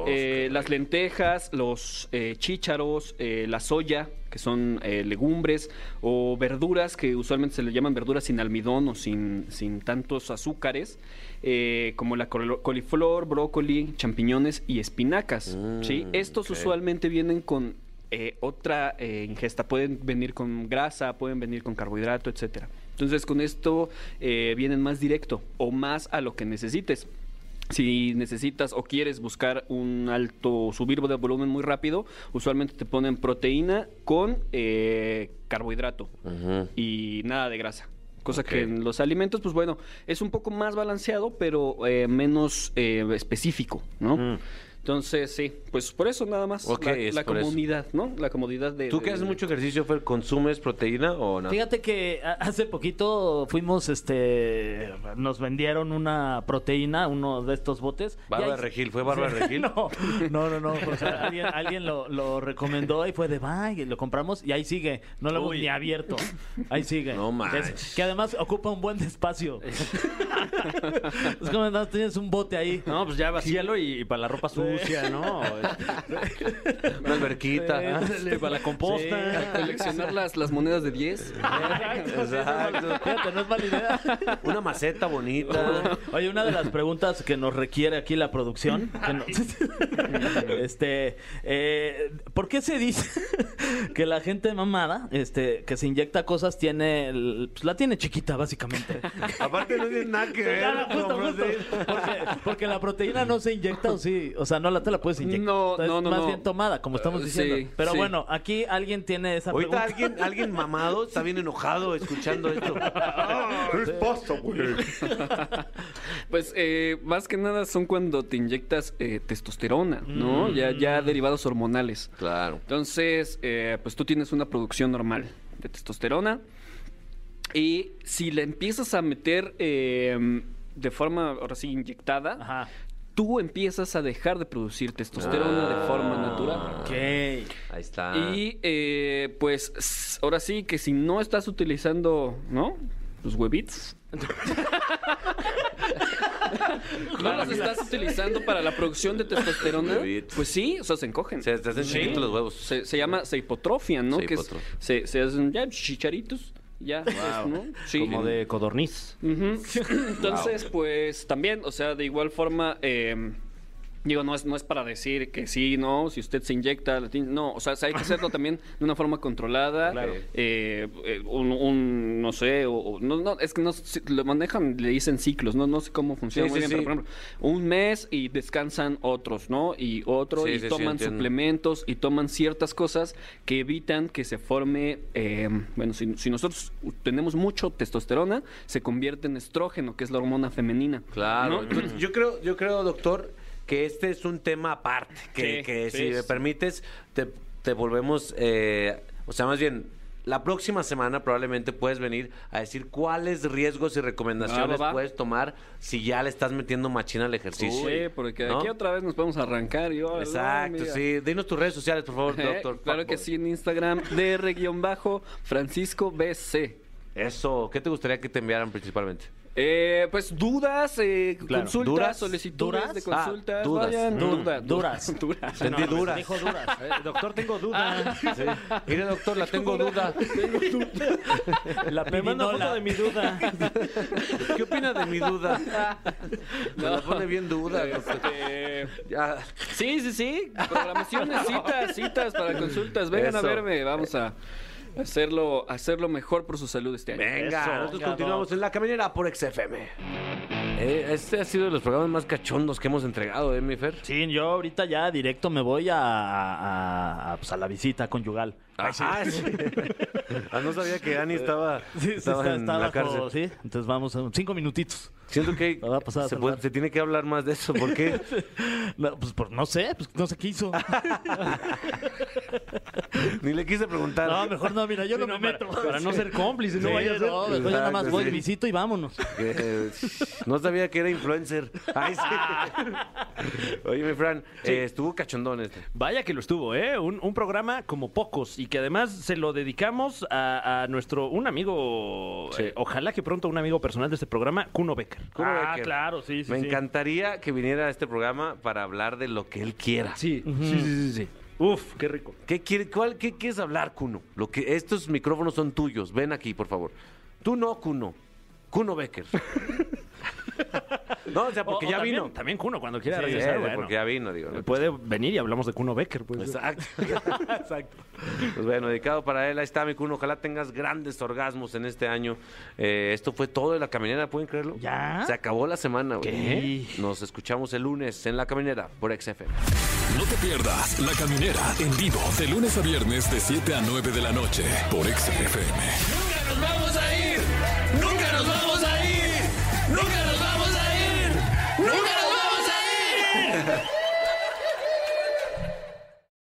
Eh, las lentejas, los eh, chícharos, la soya, que son legumbres, o verduras, que usualmente se le llaman verduras sin almidón o sin, sin tantos azúcares, como la col- coliflor, brócoli, champiñones y espinacas. Mm, ¿sí? Estos ok. usualmente vienen con eh, otra eh, ingesta, pueden venir con grasa, pueden venir con carbohidrato, etcétera. Entonces con esto eh, vienen más directo o más a lo que necesites. Si necesitas o quieres buscar un alto, subir de volumen muy rápido, usualmente te ponen proteína con carbohidrato y nada de grasa. Cosa que en los alimentos, pues bueno, es un poco más balanceado, pero menos específico, ¿no? Mm. Entonces, sí, pues por eso nada más. Ok, la es la por eso. comodidad, ¿no? La comodidad de... ¿Tú de- que haces mucho ejercicio, Fer, consumes proteína o no? Fíjate que a- hace poquito fuimos, este, nos vendieron una proteína, uno de estos botes. Bárbara ahí- Regil, ¿fue Bárbara Regil? No, no, no, no. o sea, alguien alguien lo, lo recomendó y fue de vaya, y lo compramos y ahí sigue. No lo hemos Uy. ni abierto. Ahí sigue. No Que manches. es- que además ocupa un buen espacio. es como no tienes un bote ahí. No, pues ya vacíalo y, y para la ropa sucia. Sucia, ¿no? Una alberquita. Este, para la composta. Coleccionar las, las monedas de 10. Exacto. Fíjate, no es mala idea. Una maceta bonita. Oye, una de las preguntas que nos requiere aquí la producción, que no- este, eh, ¿por qué se dice que la gente mamada, este, que se inyecta cosas tiene, el- pues, la tiene chiquita básicamente? Aparte no tiene nada que ver. Claro, justo, justo. Porque, porque la proteína no se inyecta o sí, o sea, no la te la puedes inyectar. No, Es no, no, más no. bien tomada, como estamos Eh, diciendo. sí, Pero sí. bueno, aquí alguien tiene esa Ahorita pregunta. alguien, alguien mamado está bien enojado escuchando esto. ¿Qué pasa, güey? Pues eh, más que nada son cuando te inyectas eh, testosterona, ¿no? Ya, ya derivados hormonales. Claro. Entonces, eh, pues tú tienes una producción normal de testosterona. Y si la empiezas a meter eh, de forma, ahora sí, inyectada, Ajá. Tú empiezas a dejar de producir testosterona de forma natural. Ok. Ahí está. Y eh, pues ahora sí que si no estás utilizando, ¿no? Los huevitos. no los estás utilizando para la producción de testosterona. Pues sí, o sea, se encogen. Se te hacen chiquitos los huevos. Se, se llama se hipotrofian, ¿no? Se que es- se, se hacen ya chicharitos. Ya, ¿no? Sí. Como de codorniz. Entonces, pues también, o sea, de igual forma, eh, digo, no es, no es para decir que sí, no, si usted se inyecta, no, o sea, hay que hacerlo también de una forma controlada, Claro. eh, eh, un, un, no sé, o, o- no, no, es que no, sé, lo manejan, le dicen ciclos, no, no sé cómo funciona Sí, muy sí, bien, sí. pero por ejemplo, un mes y descansan otros, ¿no? Y otro, Sí, y toman suplementos y toman ciertas cosas que evitan que se forme, eh, bueno, si, si nosotros tenemos mucho testosterona, se convierte en estrógeno, que es la hormona femenina. Claro. yo creo, yo creo, doctor, que este es un tema aparte. Que, Sí, que sí, si me permites, te, te volvemos. eh, o sea, más bien. La próxima semana probablemente puedes venir a decir cuáles riesgos y recomendaciones puedes tomar si ya le estás metiendo machina al ejercicio. Sí, porque ¿no? aquí otra vez nos podemos arrancar. y, oh, Exacto, sí. Dinos tus redes sociales, por favor, doctor. claro que sí, en Instagram, dr-francisco BC. Eso, ¿qué te gustaría que te enviaran principalmente? Eh, pues dudas, eh, Claro. consultas, ¿Duras? solicitudes ¿Duras? de Ah, consultas. dudas. vayan. Mm, Duda- duras. duras. Entendí duras. Dijo duras. Eh, doctor, tengo duda. Mire, doctor, la tengo duda. La Me manda foto pirinola. de mi duda. ¿Qué opina de mi duda? Me la pone bien duda. doctor. Eh, Ya. sí, sí, sí. Programaciones, citas, citas para consultas. Vengan Eso. a verme. Vamos a hacerlo, hacerlo mejor por su salud este año. Venga, Eso. nosotros Venga, continuamos en la caminera por XFM. Eh, este ha sido de los programas más cachondos que hemos entregado, ¿eh, mi Fer? Sí, yo ahorita ya directo me voy a, a, a, pues, a la visita conyugal. Ah, sí. Ah, no sabía que Ani estaba, Sí, sí, estaba está, en está la bajo- cárcel. sí. Entonces vamos, en cinco minutitos. Siento que Me va a pasar a se, saludar. puede- se tiene que hablar más de eso. ¿Por qué? No, pues, por- no sé, pues no sé qué hizo. Ni le quise preguntar. No, mejor no, mira, yo no, me meto. Para no ser cómplice, no vaya a ser. no, mejor yo nada más voy, sí. visito y vámonos. Eh, no sabía que era influencer. Ay, sí. Oye, mi Fran, eh, estuvo cachondón este. Vaya que lo estuvo, ¿eh? Un, un programa como pocos y que además se lo dedicamos a, a nuestro, un amigo, Sí. eh, ojalá que pronto un amigo personal de este programa, Kuno Becker. Kuno ah, Becker. claro, sí, sí. Me sí. encantaría que viniera a este programa para hablar de lo que él quiera. Sí, sí, sí, sí, sí. Uf, qué rico. ¿Qué, quiere, cuál, qué quieres hablar, Kuno? Lo que, estos micrófonos son tuyos. Ven aquí, por favor. Tú no, Kuno. Kuno Becker. no, o sea, porque O- o ya también- vino. También Kuno, cuando quiera Sí, regresar, eh, bueno. porque ya vino, digo. ¿no? Puede venir y hablamos de Kuno Becker. Pues. Exacto. Exacto. Pues bueno, dedicado para él. Ahí está, mi Kuno. Ojalá tengas grandes orgasmos en este año. Eh, esto fue todo de la caminera, ¿pueden creerlo? ¿Ya? Se acabó la semana, güey. ¿Qué? Nos escuchamos el lunes en la caminera por XFM. No te pierdas La Caminera en vivo de lunes a viernes de 7 a 9 de la noche por XFM. ¡Nunca nos vamos a ir!